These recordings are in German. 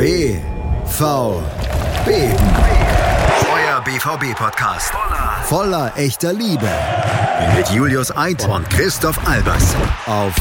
BVB. Euer BVB-Podcast. Voller echter Liebe. Mit Julius Eid und Christoph Albers. Auf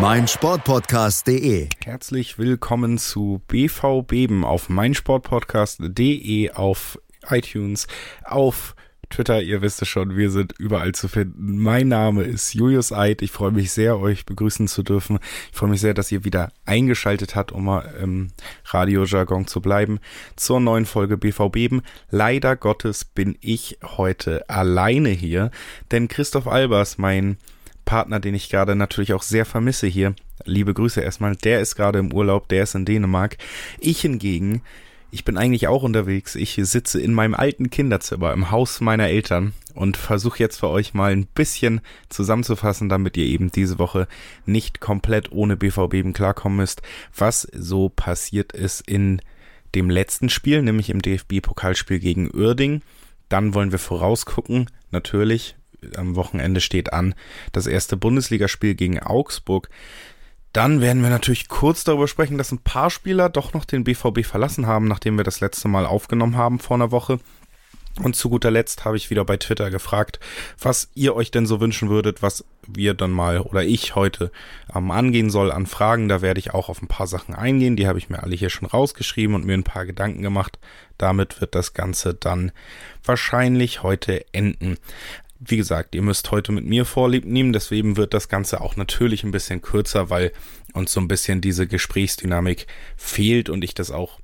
meinsportpodcast.de. Herzlich willkommen zu BVB auf meinsportpodcast.de, auf iTunes, auf Twitter, ihr wisst es schon, wir sind überall zu finden. Mein Name ist Julius Eid. Ich freue mich sehr, euch begrüßen zu dürfen. Ich freue mich sehr, dass ihr wieder eingeschaltet habt, um mal im Radiojargon zu bleiben, zur neuen Folge BVB. Leider Gottes bin ich heute alleine hier, denn Christoph Albers, mein Partner, den ich gerade natürlich auch sehr vermisse hier, liebe Grüße erstmal, der ist gerade im Urlaub, der ist in Dänemark. Ich hingegen ich bin eigentlich auch unterwegs. Ich sitze in meinem alten Kinderzimmer im Haus meiner Eltern und versuche jetzt für euch mal ein bisschen zusammenzufassen, damit ihr eben diese Woche nicht komplett ohne BVB klarkommen müsst, was so passiert ist in dem letzten Spiel, nämlich im DFB-Pokalspiel gegen Uerding. Dann wollen wir vorausgucken, natürlich. Am Wochenende steht an das erste Bundesligaspiel gegen Augsburg. Dann werden wir natürlich kurz darüber sprechen, dass ein paar Spieler doch noch den BVB verlassen haben, nachdem wir das letzte Mal aufgenommen haben vor einer Woche. Und zu guter Letzt habe ich wieder bei Twitter gefragt, was ihr euch denn so wünschen würdet, was wir dann mal oder ich heute ähm, angehen soll an Fragen. Da werde ich auch auf ein paar Sachen eingehen. Die habe ich mir alle hier schon rausgeschrieben und mir ein paar Gedanken gemacht. Damit wird das Ganze dann wahrscheinlich heute enden. Wie gesagt, ihr müsst heute mit mir Vorlieb nehmen, deswegen wird das Ganze auch natürlich ein bisschen kürzer, weil uns so ein bisschen diese Gesprächsdynamik fehlt und ich das auch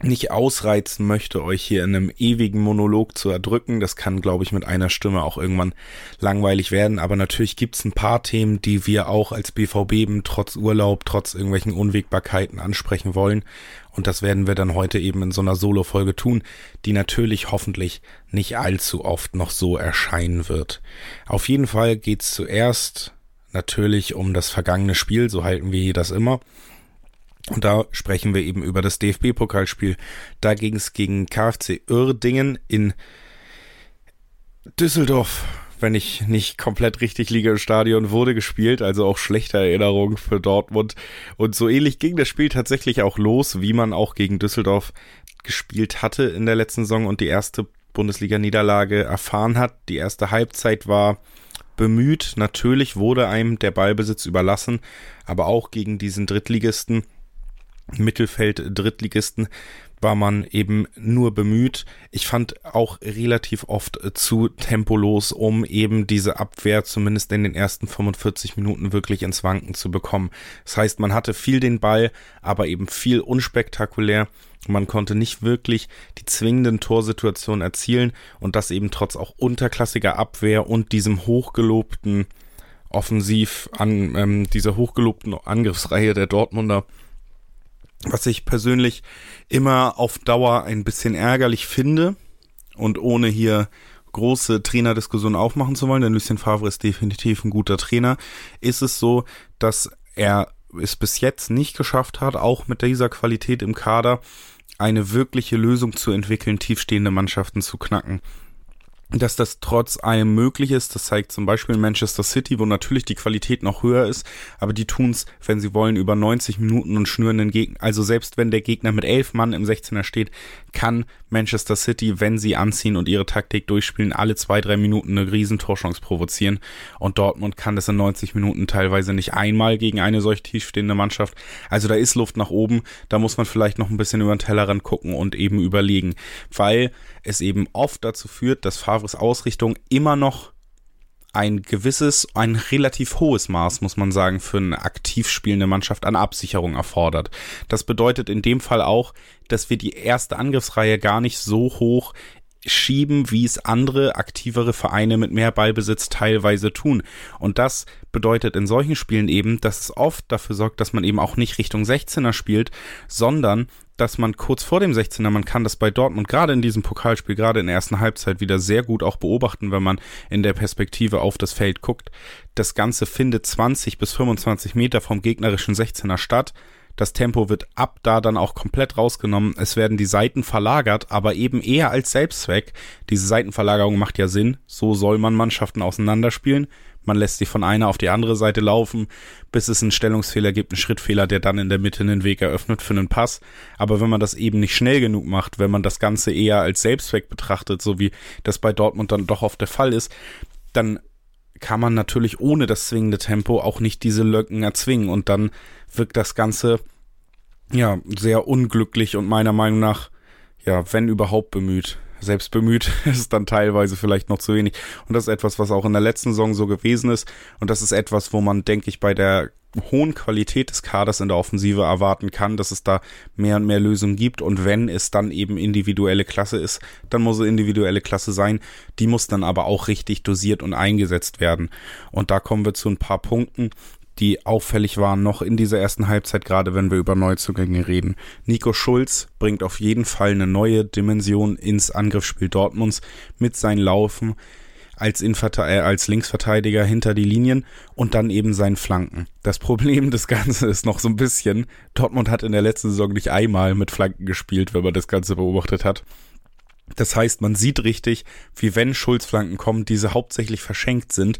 nicht ausreizen möchte, euch hier in einem ewigen Monolog zu erdrücken. Das kann, glaube ich, mit einer Stimme auch irgendwann langweilig werden. Aber natürlich gibt's ein paar Themen, die wir auch als BVB trotz Urlaub, trotz irgendwelchen Unwägbarkeiten ansprechen wollen. Und das werden wir dann heute eben in so einer Solo-Folge tun, die natürlich hoffentlich nicht allzu oft noch so erscheinen wird. Auf jeden Fall geht's zuerst natürlich um das vergangene Spiel, so halten wir das immer. Und da sprechen wir eben über das DFB-Pokalspiel. Da ging es gegen KfC Uerdingen in Düsseldorf, wenn ich nicht komplett richtig liege im Stadion, wurde gespielt, also auch schlechte Erinnerung für Dortmund. Und so ähnlich ging das Spiel tatsächlich auch los, wie man auch gegen Düsseldorf gespielt hatte in der letzten Saison und die erste Bundesliga-Niederlage erfahren hat. Die erste Halbzeit war bemüht. Natürlich wurde einem der Ballbesitz überlassen, aber auch gegen diesen Drittligisten Mittelfeld-Drittligisten war man eben nur bemüht. Ich fand auch relativ oft zu tempolos, um eben diese Abwehr zumindest in den ersten 45 Minuten wirklich ins Wanken zu bekommen. Das heißt, man hatte viel den Ball, aber eben viel unspektakulär. Man konnte nicht wirklich die zwingenden Torsituationen erzielen und das eben trotz auch unterklassiger Abwehr und diesem hochgelobten Offensiv an ähm, dieser hochgelobten Angriffsreihe der Dortmunder was ich persönlich immer auf Dauer ein bisschen ärgerlich finde und ohne hier große Trainerdiskussion aufmachen zu wollen, denn Lucien Favre ist definitiv ein guter Trainer, ist es so, dass er es bis jetzt nicht geschafft hat, auch mit dieser Qualität im Kader eine wirkliche Lösung zu entwickeln, tiefstehende Mannschaften zu knacken dass das trotz allem möglich ist. Das zeigt zum Beispiel Manchester City, wo natürlich die Qualität noch höher ist, aber die tun's, wenn sie wollen, über 90 Minuten und schnüren den Gegner. Also selbst wenn der Gegner mit elf Mann im 16er steht, kann Manchester City, wenn sie anziehen und ihre Taktik durchspielen, alle zwei, drei Minuten eine riesen Torchance provozieren. Und Dortmund kann das in 90 Minuten teilweise nicht einmal gegen eine solch tiefstehende Mannschaft. Also da ist Luft nach oben. Da muss man vielleicht noch ein bisschen über den Tellerrand gucken und eben überlegen, weil es eben oft dazu führt, dass Favres Ausrichtung immer noch ein gewisses, ein relativ hohes Maß, muss man sagen, für eine aktiv spielende Mannschaft an Absicherung erfordert. Das bedeutet in dem Fall auch, dass wir die erste Angriffsreihe gar nicht so hoch schieben, wie es andere aktivere Vereine mit mehr Ballbesitz teilweise tun. Und das bedeutet in solchen Spielen eben, dass es oft dafür sorgt, dass man eben auch nicht Richtung 16er spielt, sondern dass man kurz vor dem 16er, man kann das bei Dortmund gerade in diesem Pokalspiel, gerade in der ersten Halbzeit wieder sehr gut auch beobachten, wenn man in der Perspektive auf das Feld guckt. Das Ganze findet 20 bis 25 Meter vom gegnerischen 16er statt. Das Tempo wird ab da dann auch komplett rausgenommen. Es werden die Seiten verlagert, aber eben eher als Selbstzweck. Diese Seitenverlagerung macht ja Sinn. So soll man Mannschaften auseinanderspielen man lässt sie von einer auf die andere Seite laufen, bis es einen Stellungsfehler gibt, einen Schrittfehler, der dann in der Mitte einen Weg eröffnet für einen Pass. Aber wenn man das eben nicht schnell genug macht, wenn man das Ganze eher als Selbstzweck betrachtet, so wie das bei Dortmund dann doch oft der Fall ist, dann kann man natürlich ohne das zwingende Tempo auch nicht diese Lücken erzwingen und dann wirkt das Ganze ja sehr unglücklich und meiner Meinung nach ja, wenn überhaupt bemüht. Selbst bemüht ist dann teilweise vielleicht noch zu wenig. Und das ist etwas, was auch in der letzten Saison so gewesen ist. Und das ist etwas, wo man, denke ich, bei der hohen Qualität des Kaders in der Offensive erwarten kann, dass es da mehr und mehr Lösungen gibt. Und wenn es dann eben individuelle Klasse ist, dann muss es individuelle Klasse sein. Die muss dann aber auch richtig dosiert und eingesetzt werden. Und da kommen wir zu ein paar Punkten, die auffällig waren noch in dieser ersten Halbzeit, gerade wenn wir über Neuzugänge reden. Nico Schulz bringt auf jeden Fall eine neue Dimension ins Angriffsspiel Dortmunds mit seinen Laufen als, Inverte äh, als Linksverteidiger hinter die Linien und dann eben seinen Flanken. Das Problem des Ganzen ist noch so ein bisschen, Dortmund hat in der letzten Saison nicht einmal mit Flanken gespielt, wenn man das Ganze beobachtet hat. Das heißt, man sieht richtig, wie wenn Schulz-Flanken kommen, diese hauptsächlich verschenkt sind,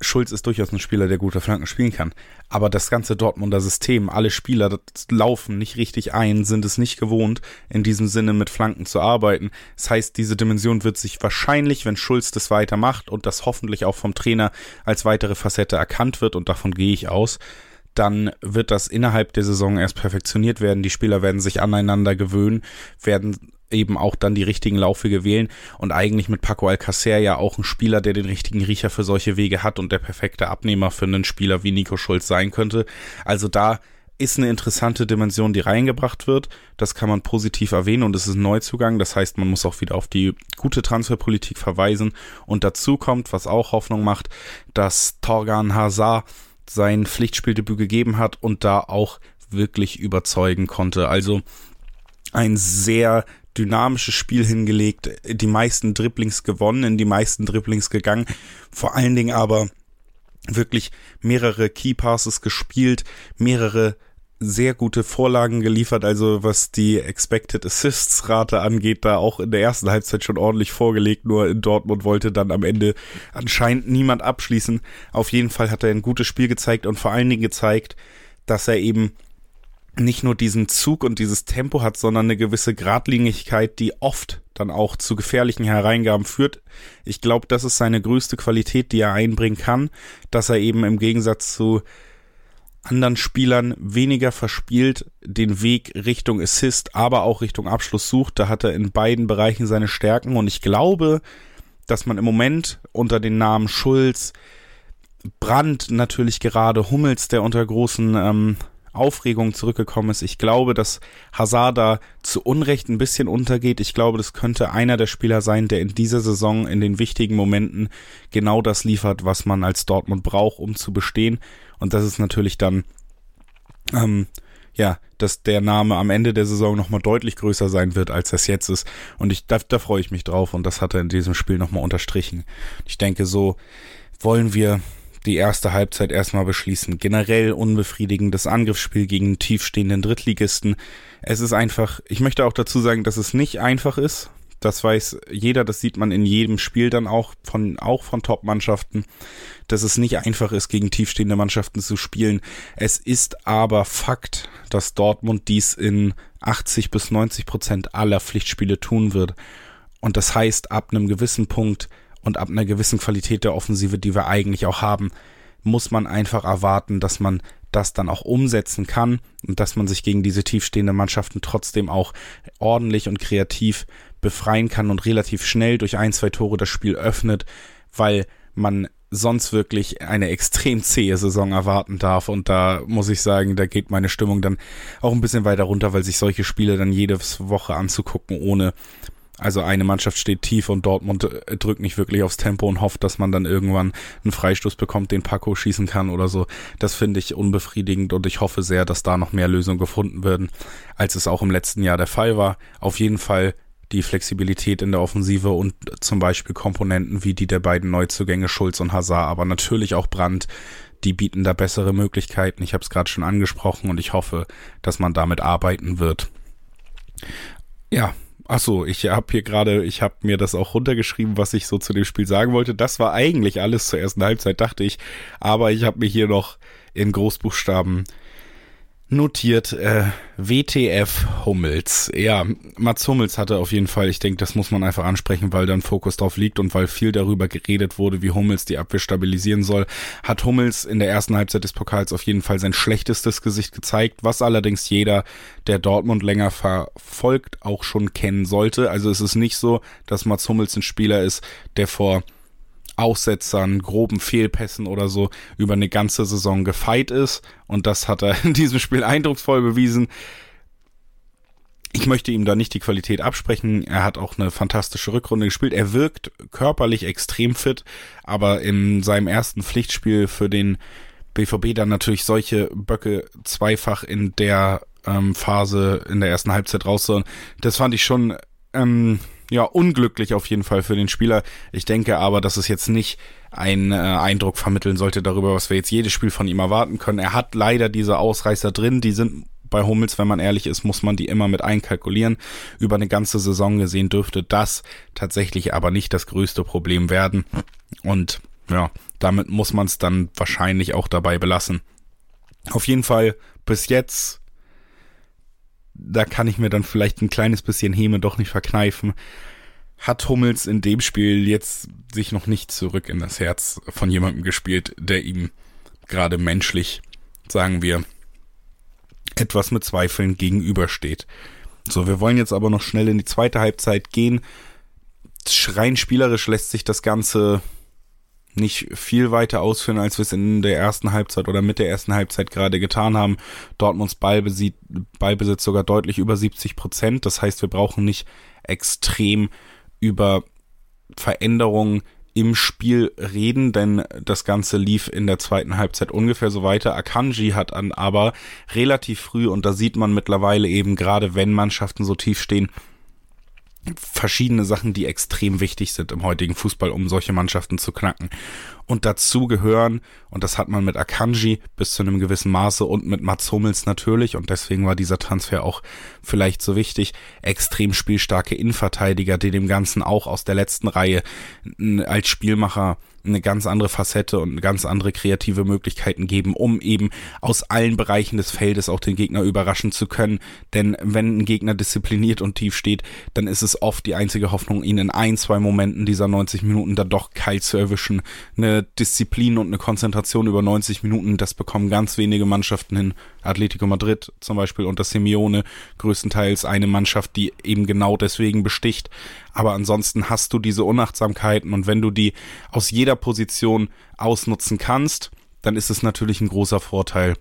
Schulz ist durchaus ein Spieler, der gute Flanken spielen kann. Aber das ganze Dortmunder System, alle Spieler laufen nicht richtig ein, sind es nicht gewohnt, in diesem Sinne mit Flanken zu arbeiten. Das heißt, diese Dimension wird sich wahrscheinlich, wenn Schulz das weitermacht und das hoffentlich auch vom Trainer als weitere Facette erkannt wird, und davon gehe ich aus, dann wird das innerhalb der Saison erst perfektioniert werden. Die Spieler werden sich aneinander gewöhnen, werden eben auch dann die richtigen Laufwege wählen und eigentlich mit Paco Alcacer ja auch ein Spieler, der den richtigen Riecher für solche Wege hat und der perfekte Abnehmer für einen Spieler wie Nico Schulz sein könnte. Also da ist eine interessante Dimension, die reingebracht wird. Das kann man positiv erwähnen und es ist ein Neuzugang. Das heißt, man muss auch wieder auf die gute Transferpolitik verweisen. Und dazu kommt, was auch Hoffnung macht, dass Torgan Hazard sein Pflichtspieldebüt gegeben hat und da auch wirklich überzeugen konnte. Also ein sehr dynamisches Spiel hingelegt, die meisten Dribblings gewonnen, in die meisten Dribblings gegangen, vor allen Dingen aber wirklich mehrere Key Passes gespielt, mehrere sehr gute Vorlagen geliefert, also was die Expected Assists Rate angeht, da auch in der ersten Halbzeit schon ordentlich vorgelegt, nur in Dortmund wollte dann am Ende anscheinend niemand abschließen. Auf jeden Fall hat er ein gutes Spiel gezeigt und vor allen Dingen gezeigt, dass er eben nicht nur diesen Zug und dieses Tempo hat, sondern eine gewisse Gradlinigkeit, die oft dann auch zu gefährlichen Hereingaben führt. Ich glaube, das ist seine größte Qualität, die er einbringen kann, dass er eben im Gegensatz zu anderen Spielern weniger verspielt den Weg Richtung Assist, aber auch Richtung Abschluss sucht. Da hat er in beiden Bereichen seine Stärken und ich glaube, dass man im Moment unter den Namen Schulz, Brandt natürlich gerade, Hummels, der unter großen ähm, Aufregung zurückgekommen ist. Ich glaube, dass Hazard da zu Unrecht ein bisschen untergeht. Ich glaube, das könnte einer der Spieler sein, der in dieser Saison in den wichtigen Momenten genau das liefert, was man als Dortmund braucht, um zu bestehen. Und das ist natürlich dann, ähm, ja, dass der Name am Ende der Saison nochmal deutlich größer sein wird, als das jetzt ist. Und ich, da, da freue ich mich drauf und das hat er in diesem Spiel nochmal unterstrichen. Ich denke, so wollen wir die erste Halbzeit erstmal beschließen. Generell unbefriedigendes Angriffsspiel gegen tiefstehenden Drittligisten. Es ist einfach, ich möchte auch dazu sagen, dass es nicht einfach ist. Das weiß jeder, das sieht man in jedem Spiel dann auch von, auch von Top-Mannschaften, dass es nicht einfach ist, gegen tiefstehende Mannschaften zu spielen. Es ist aber Fakt, dass Dortmund dies in 80 bis 90 Prozent aller Pflichtspiele tun wird. Und das heißt, ab einem gewissen Punkt und ab einer gewissen Qualität der Offensive, die wir eigentlich auch haben, muss man einfach erwarten, dass man das dann auch umsetzen kann und dass man sich gegen diese tiefstehenden Mannschaften trotzdem auch ordentlich und kreativ befreien kann und relativ schnell durch ein, zwei Tore das Spiel öffnet, weil man sonst wirklich eine extrem zähe Saison erwarten darf. Und da muss ich sagen, da geht meine Stimmung dann auch ein bisschen weiter runter, weil sich solche Spiele dann jede Woche anzugucken, ohne also eine Mannschaft steht tief und Dortmund äh, drückt nicht wirklich aufs Tempo und hofft, dass man dann irgendwann einen Freistoß bekommt, den Paco schießen kann oder so. Das finde ich unbefriedigend und ich hoffe sehr, dass da noch mehr Lösungen gefunden werden, als es auch im letzten Jahr der Fall war. Auf jeden Fall die Flexibilität in der Offensive und zum Beispiel Komponenten wie die der beiden Neuzugänge Schulz und Hazard, aber natürlich auch Brandt, die bieten da bessere Möglichkeiten. Ich habe es gerade schon angesprochen und ich hoffe, dass man damit arbeiten wird. Ja, ach so, ich habe hier gerade, ich habe mir das auch runtergeschrieben, was ich so zu dem Spiel sagen wollte. Das war eigentlich alles zur ersten Halbzeit, dachte ich. Aber ich habe mir hier noch in Großbuchstaben notiert äh, WTF Hummels. Ja, Mats Hummels hatte auf jeden Fall, ich denke, das muss man einfach ansprechen, weil dann Fokus drauf liegt und weil viel darüber geredet wurde, wie Hummels die Abwehr stabilisieren soll, hat Hummels in der ersten Halbzeit des Pokals auf jeden Fall sein schlechtestes Gesicht gezeigt, was allerdings jeder, der Dortmund länger verfolgt, auch schon kennen sollte. Also es ist nicht so, dass Mats Hummels ein Spieler ist, der vor Aussetzern, groben Fehlpässen oder so über eine ganze Saison gefeit ist. Und das hat er in diesem Spiel eindrucksvoll bewiesen. Ich möchte ihm da nicht die Qualität absprechen. Er hat auch eine fantastische Rückrunde gespielt. Er wirkt körperlich extrem fit, aber in seinem ersten Pflichtspiel für den BVB dann natürlich solche Böcke zweifach in der ähm, Phase in der ersten Halbzeit raus. Das fand ich schon ähm, ja, unglücklich auf jeden Fall für den Spieler. Ich denke aber, dass es jetzt nicht einen äh, Eindruck vermitteln sollte darüber, was wir jetzt jedes Spiel von ihm erwarten können. Er hat leider diese Ausreißer drin, die sind bei Hummels, wenn man ehrlich ist, muss man die immer mit einkalkulieren. Über eine ganze Saison gesehen dürfte das tatsächlich aber nicht das größte Problem werden. Und ja, damit muss man es dann wahrscheinlich auch dabei belassen. Auf jeden Fall bis jetzt da kann ich mir dann vielleicht ein kleines bisschen Häme doch nicht verkneifen. Hat Hummels in dem Spiel jetzt sich noch nicht zurück in das Herz von jemandem gespielt, der ihm gerade menschlich, sagen wir, etwas mit Zweifeln gegenübersteht. So, wir wollen jetzt aber noch schnell in die zweite Halbzeit gehen. Schrein spielerisch lässt sich das Ganze nicht viel weiter ausführen, als wir es in der ersten Halbzeit oder mit der ersten Halbzeit gerade getan haben. Dortmunds Ballbesitz, sogar deutlich über 70 Prozent. Das heißt, wir brauchen nicht extrem über Veränderungen im Spiel reden, denn das Ganze lief in der zweiten Halbzeit ungefähr so weiter. Akanji hat an aber relativ früh, und da sieht man mittlerweile eben gerade, wenn Mannschaften so tief stehen, verschiedene Sachen, die extrem wichtig sind im heutigen Fußball, um solche Mannschaften zu knacken. Und dazu gehören, und das hat man mit Akanji bis zu einem gewissen Maße und mit Mats Hummels natürlich, und deswegen war dieser Transfer auch vielleicht so wichtig, extrem spielstarke Innenverteidiger, die dem Ganzen auch aus der letzten Reihe als Spielmacher eine ganz andere Facette und ganz andere kreative Möglichkeiten geben, um eben aus allen Bereichen des Feldes auch den Gegner überraschen zu können. Denn wenn ein Gegner diszipliniert und tief steht, dann ist es oft die einzige Hoffnung, ihn in ein, zwei Momenten dieser 90 Minuten dann doch kalt zu erwischen. Eine Disziplin und eine Konzentration über 90 Minuten, das bekommen ganz wenige Mannschaften hin. Atletico Madrid zum Beispiel unter Simeone größtenteils eine Mannschaft, die eben genau deswegen besticht. Aber ansonsten hast du diese Unachtsamkeiten und wenn du die aus jeder Position ausnutzen kannst, dann ist es natürlich ein großer Vorteil.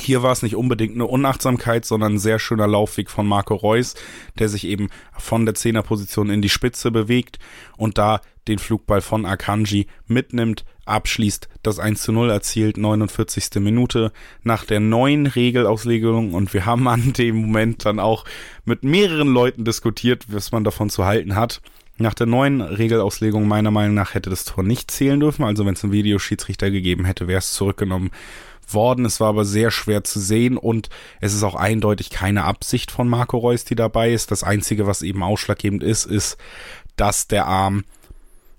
Hier war es nicht unbedingt eine Unachtsamkeit, sondern ein sehr schöner Laufweg von Marco Reus, der sich eben von der Zehnerposition in die Spitze bewegt und da den Flugball von Akanji mitnimmt, abschließt, das 1 zu 0 erzielt, 49. Minute nach der neuen Regelauslegung und wir haben an dem Moment dann auch mit mehreren Leuten diskutiert, was man davon zu halten hat. Nach der neuen Regelauslegung meiner Meinung nach hätte das Tor nicht zählen dürfen, also wenn es einen Videoschiedsrichter gegeben hätte, wäre es zurückgenommen worden. Es war aber sehr schwer zu sehen und es ist auch eindeutig keine Absicht von Marco Reus, die dabei ist. Das Einzige, was eben ausschlaggebend ist, ist, dass der Arm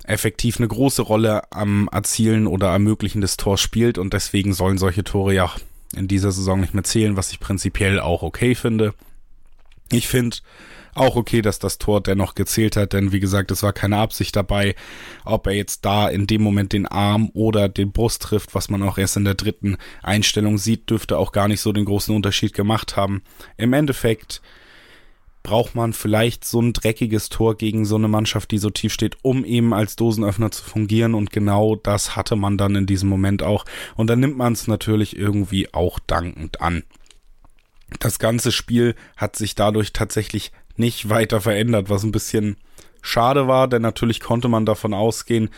effektiv eine große Rolle am Erzielen oder Ermöglichen des Tors spielt und deswegen sollen solche Tore ja in dieser Saison nicht mehr zählen, was ich prinzipiell auch okay finde. Ich finde auch okay, dass das Tor dennoch gezählt hat, denn wie gesagt, es war keine Absicht dabei, ob er jetzt da in dem Moment den Arm oder den Brust trifft, was man auch erst in der dritten Einstellung sieht, dürfte auch gar nicht so den großen Unterschied gemacht haben. Im Endeffekt braucht man vielleicht so ein dreckiges Tor gegen so eine Mannschaft, die so tief steht, um eben als Dosenöffner zu fungieren. Und genau das hatte man dann in diesem Moment auch. Und dann nimmt man es natürlich irgendwie auch dankend an. Das ganze Spiel hat sich dadurch tatsächlich nicht weiter verändert, was ein bisschen schade war, denn natürlich konnte man davon ausgehen,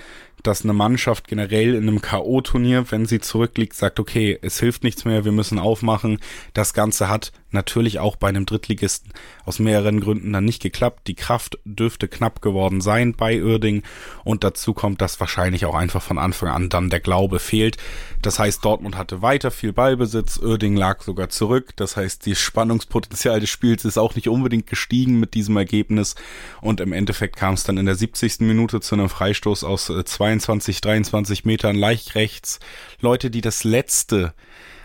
dass eine Mannschaft generell in einem K.O.-Turnier, wenn sie zurückliegt, sagt, okay, es hilft nichts mehr, wir müssen aufmachen. Das Ganze hat natürlich auch bei einem Drittligisten aus mehreren Gründen dann nicht geklappt. Die Kraft dürfte knapp geworden sein bei Uerding und dazu kommt, dass wahrscheinlich auch einfach von Anfang an dann der Glaube fehlt. Das heißt, Dortmund hatte weiter viel Ballbesitz, Uerding lag sogar zurück. Das heißt, die Spannungspotenzial des Spiels ist auch nicht unbedingt gestiegen mit diesem Ergebnis und im Endeffekt kam es dann in der 70. Minute zu einem Freistoß aus 22, äh, 23 Metern leicht rechts. Leute, die das letzte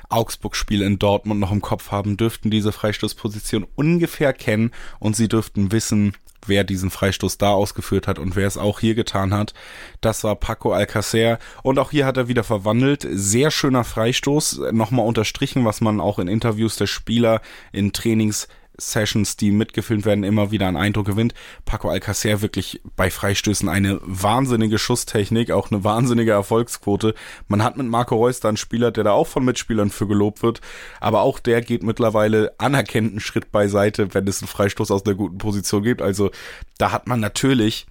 Augsburg-Spiel in Dortmund noch im Kopf haben, dürften diese Freistoßposition ungefähr kennen und sie dürften wissen, wer diesen Freistoß da ausgeführt hat und wer es auch hier getan hat. Das war Paco Alcacer und auch hier hat er wieder verwandelt. Sehr schöner Freistoß, nochmal unterstrichen, was man auch in Interviews der Spieler in Trainings Sessions, die mitgefilmt werden, immer wieder einen Eindruck gewinnt. Paco Alcacer wirklich bei Freistößen eine wahnsinnige Schusstechnik, auch eine wahnsinnige Erfolgsquote. Man hat mit Marco Reus da einen Spieler, der da auch von Mitspielern für gelobt wird, aber auch der geht mittlerweile anerkennenden Schritt beiseite, wenn es einen Freistoß aus einer guten Position gibt. Also da hat man natürlich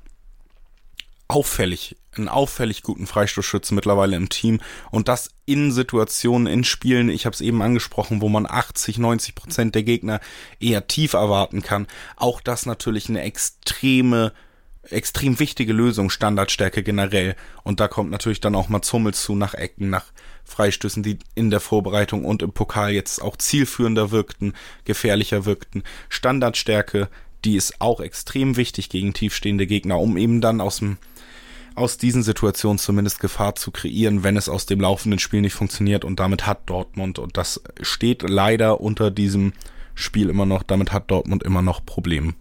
auffällig, einen auffällig guten Freistoßschützen mittlerweile im Team und das in Situationen, in Spielen, ich habe es eben angesprochen, wo man 80, 90 Prozent der Gegner eher tief erwarten kann. Auch das natürlich eine extreme extrem wichtige Lösung, Standardstärke generell. Und da kommt natürlich dann auch mal Zummel zu nach Ecken, nach Freistößen, die in der Vorbereitung und im Pokal jetzt auch zielführender wirkten, gefährlicher wirkten. Standardstärke, die ist auch extrem wichtig gegen tiefstehende Gegner, um eben dann aus dem aus diesen Situationen zumindest Gefahr zu kreieren, wenn es aus dem laufenden Spiel nicht funktioniert. Und damit hat Dortmund, und das steht leider unter diesem Spiel immer noch, damit hat Dortmund immer noch Probleme.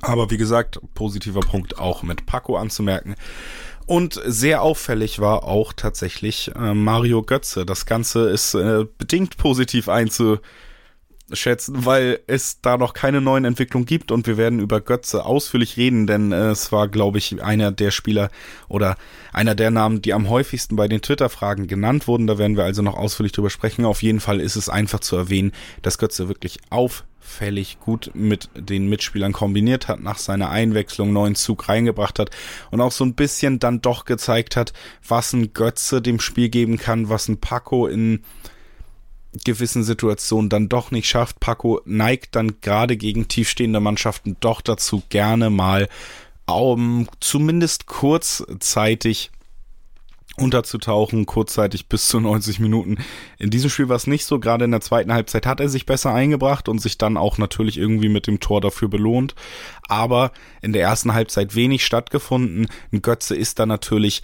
Aber wie gesagt, positiver Punkt auch mit Paco anzumerken. Und sehr auffällig war auch tatsächlich äh, Mario Götze. Das Ganze ist äh, bedingt positiv einzu schätzen, weil es da noch keine neuen Entwicklungen gibt und wir werden über Götze ausführlich reden, denn äh, es war, glaube ich, einer der Spieler oder einer der Namen, die am häufigsten bei den Twitter-Fragen genannt wurden. Da werden wir also noch ausführlich drüber sprechen. Auf jeden Fall ist es einfach zu erwähnen, dass Götze wirklich auffällig gut mit den Mitspielern kombiniert hat, nach seiner Einwechslung neuen Zug reingebracht hat und auch so ein bisschen dann doch gezeigt hat, was ein Götze dem Spiel geben kann, was ein Paco in gewissen Situationen dann doch nicht schafft. Paco neigt dann gerade gegen tiefstehende Mannschaften doch dazu, gerne mal um, zumindest kurzzeitig unterzutauchen, kurzzeitig bis zu 90 Minuten. In diesem Spiel war es nicht so, gerade in der zweiten Halbzeit hat er sich besser eingebracht und sich dann auch natürlich irgendwie mit dem Tor dafür belohnt. Aber in der ersten Halbzeit wenig stattgefunden. Götze ist da natürlich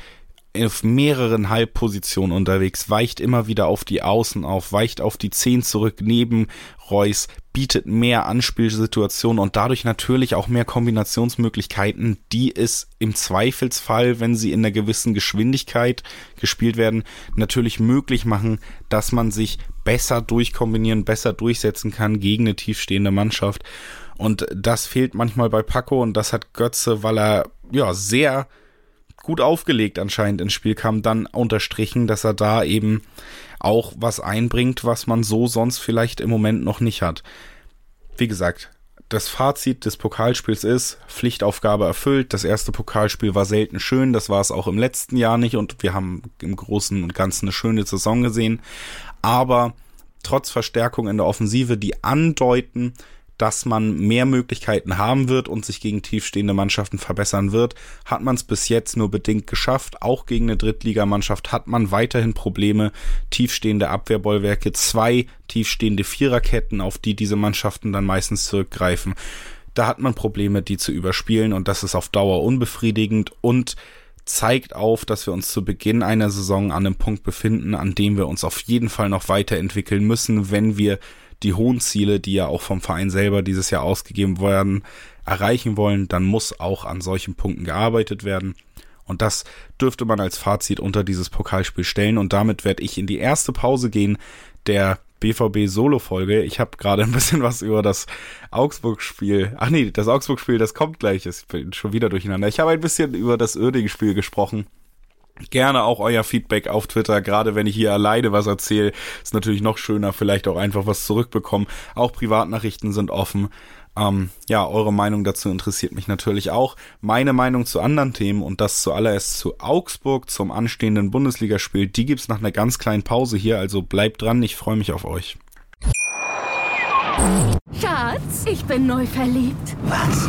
auf mehreren Halbpositionen unterwegs, weicht immer wieder auf die Außen auf, weicht auf die Zehn zurück neben Reus, bietet mehr Anspielsituationen und dadurch natürlich auch mehr Kombinationsmöglichkeiten, die es im Zweifelsfall, wenn sie in einer gewissen Geschwindigkeit gespielt werden, natürlich möglich machen, dass man sich besser durchkombinieren, besser durchsetzen kann gegen eine tiefstehende Mannschaft. Und das fehlt manchmal bei Paco und das hat Götze, weil er ja sehr gut aufgelegt anscheinend ins Spiel kam, dann unterstrichen, dass er da eben auch was einbringt, was man so sonst vielleicht im Moment noch nicht hat. Wie gesagt, das Fazit des Pokalspiels ist, Pflichtaufgabe erfüllt. Das erste Pokalspiel war selten schön, das war es auch im letzten Jahr nicht und wir haben im Großen und Ganzen eine schöne Saison gesehen. Aber trotz Verstärkung in der Offensive, die andeuten, dass man mehr Möglichkeiten haben wird und sich gegen tiefstehende Mannschaften verbessern wird, hat man es bis jetzt nur bedingt geschafft. Auch gegen eine Drittligamannschaft hat man weiterhin Probleme. Tiefstehende Abwehrbollwerke, zwei tiefstehende Viererketten, auf die diese Mannschaften dann meistens zurückgreifen. Da hat man Probleme, die zu überspielen und das ist auf Dauer unbefriedigend und zeigt auf, dass wir uns zu Beginn einer Saison an einem Punkt befinden, an dem wir uns auf jeden Fall noch weiterentwickeln müssen, wenn wir die hohen Ziele, die ja auch vom Verein selber dieses Jahr ausgegeben werden, erreichen wollen, dann muss auch an solchen Punkten gearbeitet werden. Und das dürfte man als Fazit unter dieses Pokalspiel stellen. Und damit werde ich in die erste Pause gehen der BVB Solo-Folge. Ich habe gerade ein bisschen was über das Augsburg-Spiel. Ach nee, das Augsburg-Spiel, das kommt gleich. Ich bin schon wieder durcheinander. Ich habe ein bisschen über das Oerding-Spiel gesprochen. Gerne auch euer Feedback auf Twitter, gerade wenn ich hier alleine was erzähle, ist natürlich noch schöner, vielleicht auch einfach was zurückbekommen. Auch Privatnachrichten sind offen. Ähm, ja, eure Meinung dazu interessiert mich natürlich auch. Meine Meinung zu anderen Themen und das zuallererst zu Augsburg zum anstehenden Bundesligaspiel, die gibt's nach einer ganz kleinen Pause hier, also bleibt dran, ich freue mich auf euch. Schatz, ich bin neu verliebt. Was?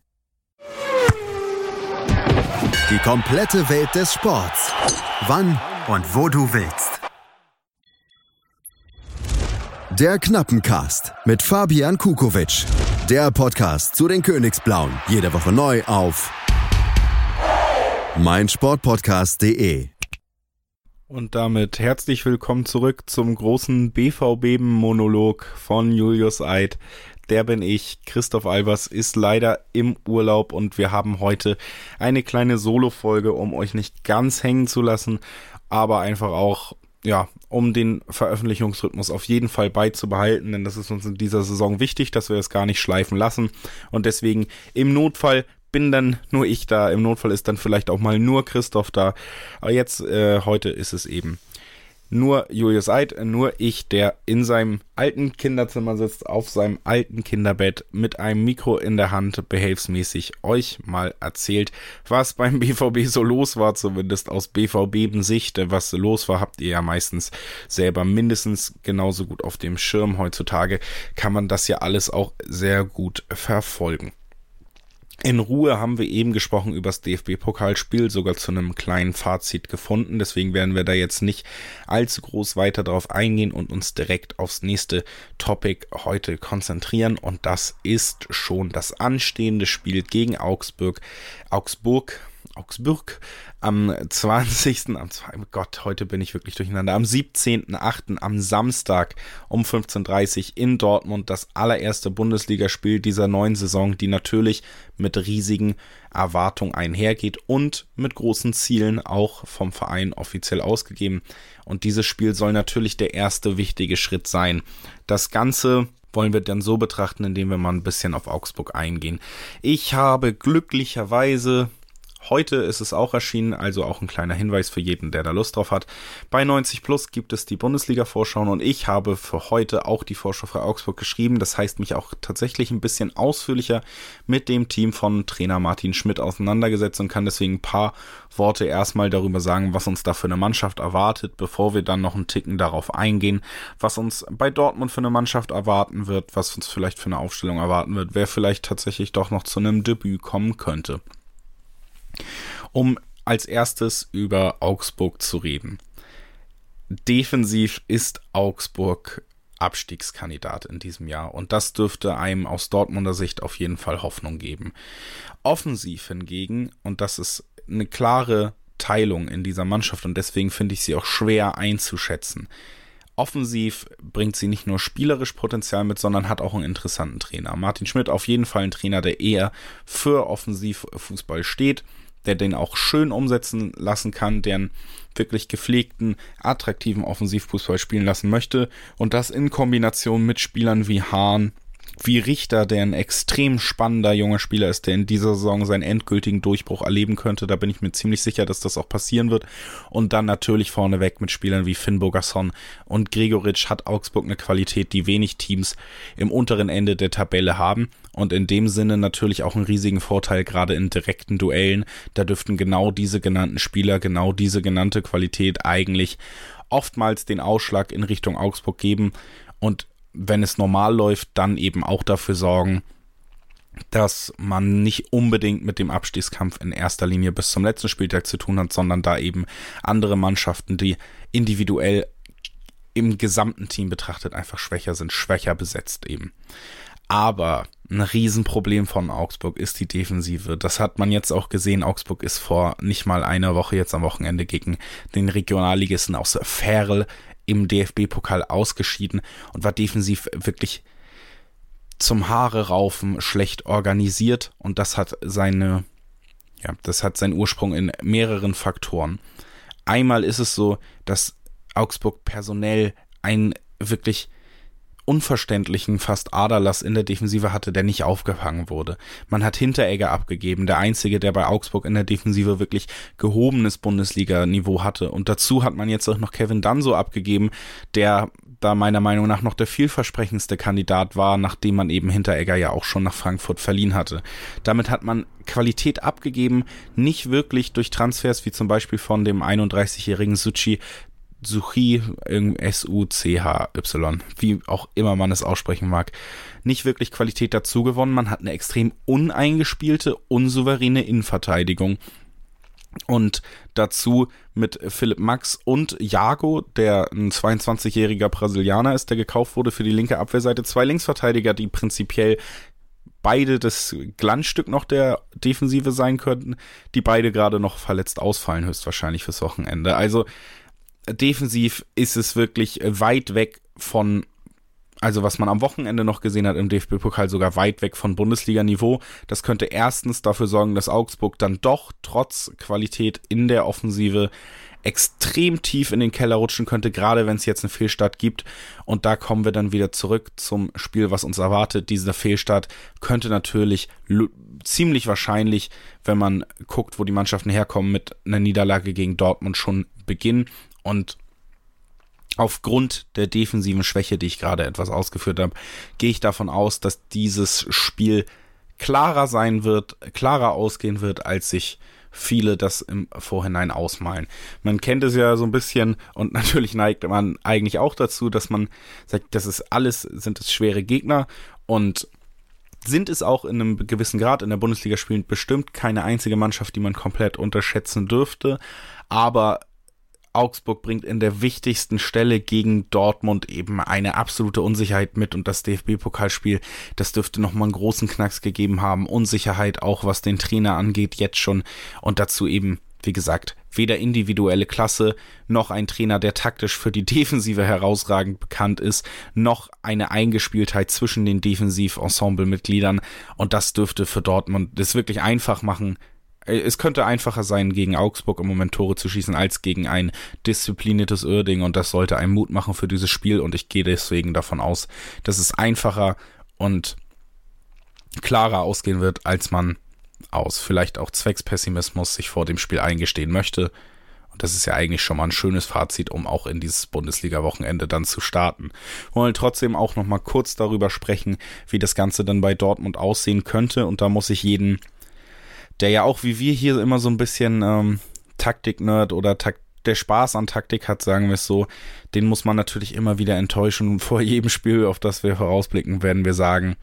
Die komplette Welt des Sports. Wann und wo du willst. Der Knappencast mit Fabian Kukowitsch. Der Podcast zu den Königsblauen. Jede Woche neu auf meinsportpodcast.de. Und damit herzlich willkommen zurück zum großen BVB-Monolog von Julius Eid. Der bin ich. Christoph Albers ist leider im Urlaub und wir haben heute eine kleine Solo-Folge, um euch nicht ganz hängen zu lassen, aber einfach auch ja, um den Veröffentlichungsrhythmus auf jeden Fall beizubehalten, denn das ist uns in dieser Saison wichtig, dass wir es gar nicht schleifen lassen. Und deswegen im Notfall bin dann nur ich da. Im Notfall ist dann vielleicht auch mal nur Christoph da. Aber jetzt, äh, heute ist es eben nur Julius Eid, nur ich, der in seinem alten Kinderzimmer sitzt, auf seinem alten Kinderbett mit einem Mikro in der Hand, behelfsmäßig euch mal erzählt, was beim BVB so los war, zumindest aus BVB-Sicht. Was los war, habt ihr ja meistens selber mindestens genauso gut auf dem Schirm. Heutzutage kann man das ja alles auch sehr gut verfolgen. In Ruhe haben wir eben gesprochen über das DFB-Pokalspiel, sogar zu einem kleinen Fazit gefunden. Deswegen werden wir da jetzt nicht allzu groß weiter darauf eingehen und uns direkt aufs nächste Topic heute konzentrieren. Und das ist schon das anstehende Spiel gegen Augsburg. Augsburg, Augsburg am 20. am oh Gott, heute bin ich wirklich durcheinander. Am 17.8. am Samstag um 15.30 Uhr in Dortmund das allererste Bundesligaspiel dieser neuen Saison, die natürlich mit riesigen Erwartungen einhergeht und mit großen Zielen auch vom Verein offiziell ausgegeben. Und dieses Spiel soll natürlich der erste wichtige Schritt sein. Das Ganze wollen wir dann so betrachten, indem wir mal ein bisschen auf Augsburg eingehen. Ich habe glücklicherweise Heute ist es auch erschienen, also auch ein kleiner Hinweis für jeden, der da Lust drauf hat. Bei 90 Plus gibt es die Bundesliga-Vorschauen und ich habe für heute auch die Vorschau für Augsburg geschrieben. Das heißt, mich auch tatsächlich ein bisschen ausführlicher mit dem Team von Trainer Martin Schmidt auseinandergesetzt und kann deswegen ein paar Worte erstmal darüber sagen, was uns da für eine Mannschaft erwartet, bevor wir dann noch einen Ticken darauf eingehen, was uns bei Dortmund für eine Mannschaft erwarten wird, was uns vielleicht für eine Aufstellung erwarten wird, wer vielleicht tatsächlich doch noch zu einem Debüt kommen könnte um als erstes über Augsburg zu reden. Defensiv ist Augsburg Abstiegskandidat in diesem Jahr und das dürfte einem aus Dortmunder Sicht auf jeden Fall Hoffnung geben. Offensiv hingegen, und das ist eine klare Teilung in dieser Mannschaft und deswegen finde ich sie auch schwer einzuschätzen. Offensiv bringt sie nicht nur spielerisch Potenzial mit, sondern hat auch einen interessanten Trainer. Martin Schmidt auf jeden Fall ein Trainer, der eher für Offensivfußball steht der den auch schön umsetzen lassen kann, der einen wirklich gepflegten, attraktiven Offensivfußball spielen lassen möchte und das in Kombination mit Spielern wie Hahn, wie Richter, der ein extrem spannender junger Spieler ist, der in dieser Saison seinen endgültigen Durchbruch erleben könnte. Da bin ich mir ziemlich sicher, dass das auch passieren wird. Und dann natürlich vorneweg mit Spielern wie Finn Bogasson und Gregoritsch hat Augsburg eine Qualität, die wenig Teams im unteren Ende der Tabelle haben. Und in dem Sinne natürlich auch einen riesigen Vorteil, gerade in direkten Duellen. Da dürften genau diese genannten Spieler, genau diese genannte Qualität eigentlich oftmals den Ausschlag in Richtung Augsburg geben. Und wenn es normal läuft, dann eben auch dafür sorgen, dass man nicht unbedingt mit dem Abstiegskampf in erster Linie bis zum letzten Spieltag zu tun hat, sondern da eben andere Mannschaften, die individuell im gesamten Team betrachtet einfach schwächer sind, schwächer besetzt eben. Aber ein Riesenproblem von Augsburg ist die Defensive. Das hat man jetzt auch gesehen. Augsburg ist vor nicht mal einer Woche jetzt am Wochenende gegen den Regionalligisten aus Ferl im DFB-Pokal ausgeschieden und war defensiv wirklich zum Haare raufen schlecht organisiert und das hat seine ja, das hat seinen Ursprung in mehreren Faktoren. Einmal ist es so, dass Augsburg personell ein wirklich unverständlichen fast Aderlass in der Defensive hatte, der nicht aufgefangen wurde. Man hat Hinteregger abgegeben, der einzige, der bei Augsburg in der Defensive wirklich gehobenes Bundesliga-Niveau hatte. Und dazu hat man jetzt auch noch Kevin Danso abgegeben, der da meiner Meinung nach noch der vielversprechendste Kandidat war, nachdem man eben Hinteregger ja auch schon nach Frankfurt verliehen hatte. Damit hat man Qualität abgegeben, nicht wirklich durch Transfers wie zum Beispiel von dem 31-jährigen Suchi, Suchi, S-U-C-H-Y, wie auch immer man es aussprechen mag, nicht wirklich Qualität dazu gewonnen. Man hat eine extrem uneingespielte, unsouveräne Innenverteidigung. Und dazu mit Philipp Max und Jago, der ein 22-jähriger Brasilianer ist, der gekauft wurde für die linke Abwehrseite. Zwei Linksverteidiger, die prinzipiell beide das Glanzstück noch der Defensive sein könnten, die beide gerade noch verletzt ausfallen, höchstwahrscheinlich fürs Wochenende. Also defensiv ist es wirklich weit weg von, also was man am Wochenende noch gesehen hat im DFB-Pokal, sogar weit weg von Bundesliga-Niveau. Das könnte erstens dafür sorgen, dass Augsburg dann doch trotz Qualität in der Offensive extrem tief in den Keller rutschen könnte, gerade wenn es jetzt einen Fehlstart gibt. Und da kommen wir dann wieder zurück zum Spiel, was uns erwartet. Dieser Fehlstart könnte natürlich ziemlich wahrscheinlich, wenn man guckt, wo die Mannschaften herkommen, mit einer Niederlage gegen Dortmund schon beginnen. Und aufgrund der defensiven Schwäche, die ich gerade etwas ausgeführt habe, gehe ich davon aus, dass dieses Spiel klarer sein wird, klarer ausgehen wird, als sich viele das im Vorhinein ausmalen. Man kennt es ja so ein bisschen und natürlich neigt man eigentlich auch dazu, dass man sagt, das ist alles, sind es schwere Gegner und sind es auch in einem gewissen Grad in der Bundesliga spielend bestimmt keine einzige Mannschaft, die man komplett unterschätzen dürfte, aber Augsburg bringt in der wichtigsten Stelle gegen Dortmund eben eine absolute Unsicherheit mit und das DFB-Pokalspiel, das dürfte nochmal einen großen Knacks gegeben haben. Unsicherheit auch, was den Trainer angeht, jetzt schon und dazu eben, wie gesagt, weder individuelle Klasse noch ein Trainer, der taktisch für die Defensive herausragend bekannt ist, noch eine Eingespieltheit zwischen den Defensiv-Ensemble-Mitgliedern und das dürfte für Dortmund das wirklich einfach machen, es könnte einfacher sein, gegen Augsburg im Moment Tore zu schießen, als gegen ein diszipliniertes Uerding und das sollte einen Mut machen für dieses Spiel und ich gehe deswegen davon aus, dass es einfacher und klarer ausgehen wird, als man aus vielleicht auch Zweckspessimismus sich vor dem Spiel eingestehen möchte. Und das ist ja eigentlich schon mal ein schönes Fazit, um auch in dieses Bundesliga-Wochenende dann zu starten. Wir wollen trotzdem auch noch mal kurz darüber sprechen, wie das Ganze dann bei Dortmund aussehen könnte. Und da muss ich jeden der ja auch wie wir hier immer so ein bisschen ähm, Taktik-Nerd oder tak der Spaß an Taktik hat, sagen wir es so, den muss man natürlich immer wieder enttäuschen. Vor jedem Spiel, auf das wir vorausblicken, werden wir sagen,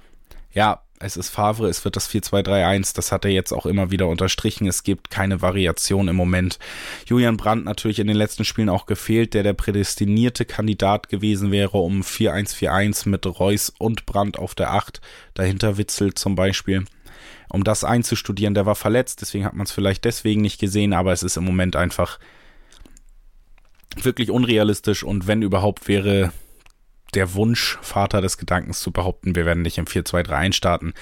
ja, es ist Favre, es wird das 4-2-3-1, das hat er jetzt auch immer wieder unterstrichen, es gibt keine Variation im Moment. Julian Brandt natürlich in den letzten Spielen auch gefehlt, der der prädestinierte Kandidat gewesen wäre um 4-1-4-1 mit Reus und Brandt auf der 8, dahinter Witzel zum Beispiel um das einzustudieren. Der war verletzt, deswegen hat man es vielleicht deswegen nicht gesehen, aber es ist im Moment einfach wirklich unrealistisch und wenn überhaupt wäre der Wunsch, Vater des Gedankens zu behaupten, wir werden nicht im 4-2-3-1 starten.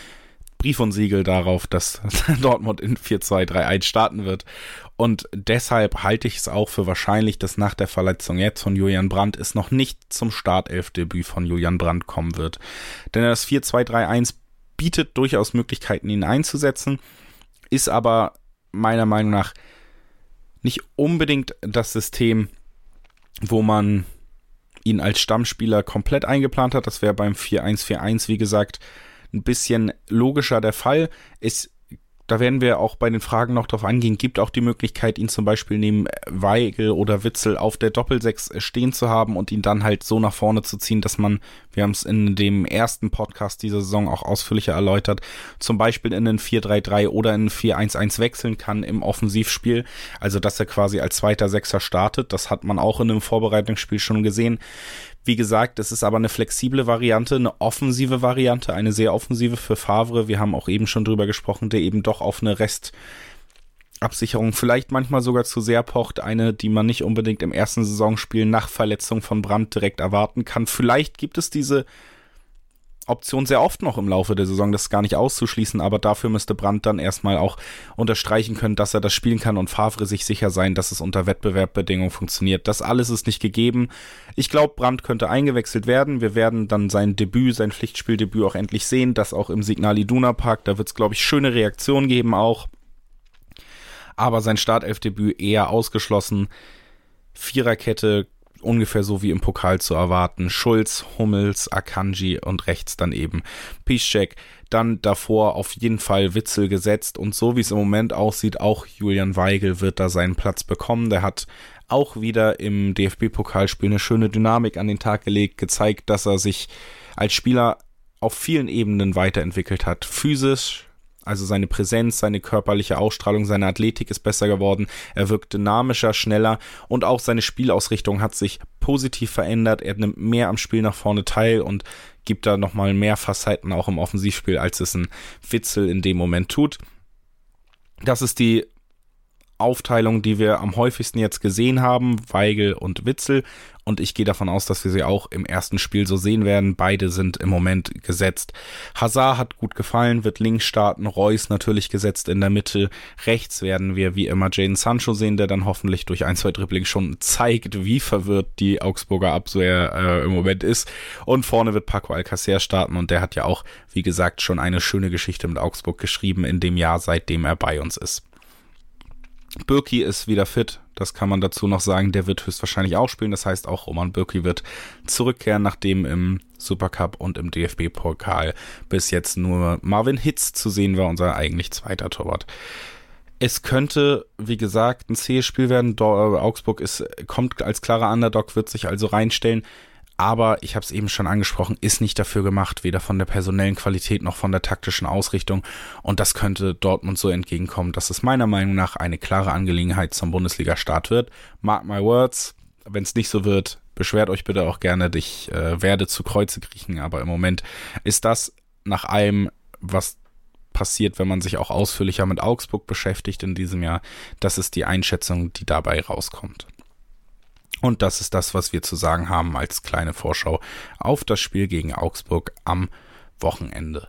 Brief und Siegel darauf, dass Dortmund in 4-2-3-1 starten wird. Und deshalb halte ich es auch für wahrscheinlich, dass nach der Verletzung jetzt von Julian Brandt es noch nicht zum Startelfdebüt von Julian Brandt kommen wird. Denn das 4-2-3-1 bietet durchaus Möglichkeiten, ihn einzusetzen, ist aber meiner Meinung nach nicht unbedingt das System, wo man ihn als Stammspieler komplett eingeplant hat. Das wäre beim 4-1-4-1, wie gesagt, ein bisschen logischer der Fall. Es da werden wir auch bei den Fragen noch drauf eingehen, gibt auch die Möglichkeit, ihn zum Beispiel neben Weigel oder Witzel auf der Doppelsechs stehen zu haben und ihn dann halt so nach vorne zu ziehen, dass man, wir haben es in dem ersten Podcast dieser Saison auch ausführlicher erläutert, zum Beispiel in einen 4-3-3 oder in einen 4-1-1 wechseln kann im Offensivspiel. Also, dass er quasi als zweiter Sechser startet. Das hat man auch in einem Vorbereitungsspiel schon gesehen. Wie gesagt, es ist aber eine flexible Variante, eine offensive Variante, eine sehr offensive für Favre. Wir haben auch eben schon drüber gesprochen, der eben doch auf eine Restabsicherung vielleicht manchmal sogar zu sehr pocht. Eine, die man nicht unbedingt im ersten Saisonspiel nach Verletzung von Brandt direkt erwarten kann. Vielleicht gibt es diese Option sehr oft noch im Laufe der Saison, das ist gar nicht auszuschließen, aber dafür müsste Brandt dann erstmal auch unterstreichen können, dass er das spielen kann und Favre sich sicher sein, dass es unter Wettbewerbbedingungen funktioniert. Das alles ist nicht gegeben. Ich glaube, Brandt könnte eingewechselt werden. Wir werden dann sein Debüt, sein Pflichtspieldebüt auch endlich sehen, das auch im Signal Iduna Park. Da wird es, glaube ich, schöne Reaktionen geben auch. Aber sein Startelfdebüt eher ausgeschlossen. Viererkette ungefähr so wie im Pokal zu erwarten. Schulz, Hummels, Akanji und rechts dann eben Piszczek. Dann davor auf jeden Fall Witzel gesetzt und so wie es im Moment aussieht, auch Julian Weigel wird da seinen Platz bekommen. Der hat auch wieder im DFB-Pokalspiel eine schöne Dynamik an den Tag gelegt, gezeigt, dass er sich als Spieler auf vielen Ebenen weiterentwickelt hat. Physisch, also seine Präsenz, seine körperliche Ausstrahlung, seine Athletik ist besser geworden. Er wirkt dynamischer, schneller und auch seine Spielausrichtung hat sich positiv verändert. Er nimmt mehr am Spiel nach vorne teil und gibt da nochmal mehr Facetten auch im Offensivspiel, als es ein Witzel in dem Moment tut. Das ist die Aufteilung, die wir am häufigsten jetzt gesehen haben, Weigel und Witzel. Und ich gehe davon aus, dass wir sie auch im ersten Spiel so sehen werden. Beide sind im Moment gesetzt. Hazard hat gut gefallen, wird links starten. Reus natürlich gesetzt in der Mitte. Rechts werden wir wie immer Jaden Sancho sehen, der dann hoffentlich durch ein, zwei Dribbling schon zeigt, wie verwirrt die Augsburger Abwehr äh, im Moment ist. Und vorne wird Paco Alcacer starten und der hat ja auch, wie gesagt, schon eine schöne Geschichte mit Augsburg geschrieben in dem Jahr, seitdem er bei uns ist. Birki ist wieder fit, das kann man dazu noch sagen. Der wird höchstwahrscheinlich auch spielen. Das heißt, auch Roman Birki wird zurückkehren, nachdem im Supercup und im DFB-Pokal bis jetzt nur Marvin Hitz zu sehen war, unser eigentlich zweiter Torwart. Es könnte, wie gesagt, ein zähes Spiel werden. Augsburg ist, kommt als klarer Underdog, wird sich also reinstellen aber ich habe es eben schon angesprochen, ist nicht dafür gemacht, weder von der personellen Qualität noch von der taktischen Ausrichtung. Und das könnte Dortmund so entgegenkommen, dass es meiner Meinung nach eine klare Angelegenheit zum Bundesliga-Start wird. Mark my words, wenn es nicht so wird, beschwert euch bitte auch gerne, ich äh, werde zu Kreuze kriechen, aber im Moment ist das nach allem, was passiert, wenn man sich auch ausführlicher mit Augsburg beschäftigt in diesem Jahr, das ist die Einschätzung, die dabei rauskommt. Und das ist das, was wir zu sagen haben als kleine Vorschau auf das Spiel gegen Augsburg am Wochenende.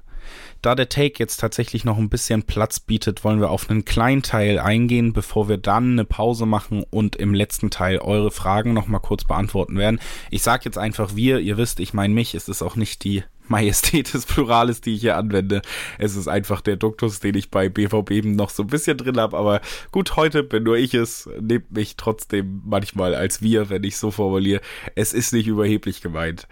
Da der Take jetzt tatsächlich noch ein bisschen Platz bietet, wollen wir auf einen kleinen Teil eingehen, bevor wir dann eine Pause machen und im letzten Teil eure Fragen nochmal kurz beantworten werden. Ich sage jetzt einfach wir, ihr wisst, ich meine mich, es ist auch nicht die Majestät des Plurales, die ich hier anwende. Es ist einfach der Duktus, den ich bei BVB eben noch so ein bisschen drin habe. Aber gut, heute bin nur ich es. Nehmt mich trotzdem manchmal als wir, wenn ich so formuliere. Es ist nicht überheblich gemeint.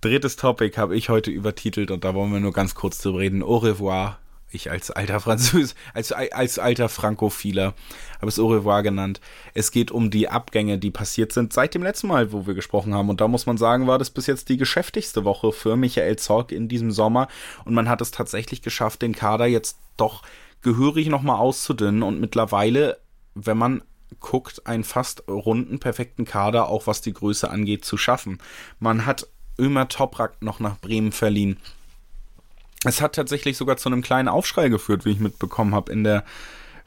Drittes Topic habe ich heute übertitelt und da wollen wir nur ganz kurz drüber reden. Au revoir ich als alter Französ, als, als alter Frankophiler habe es au revoir genannt. Es geht um die Abgänge, die passiert sind seit dem letzten Mal, wo wir gesprochen haben. Und da muss man sagen, war das bis jetzt die geschäftigste Woche für Michael Zorg in diesem Sommer. Und man hat es tatsächlich geschafft, den Kader jetzt doch gehörig nochmal auszudünnen. Und mittlerweile, wenn man guckt, einen fast runden, perfekten Kader, auch was die Größe angeht, zu schaffen. Man hat Ömer Toprak noch nach Bremen verliehen es hat tatsächlich sogar zu einem kleinen Aufschrei geführt, wie ich mitbekommen habe in der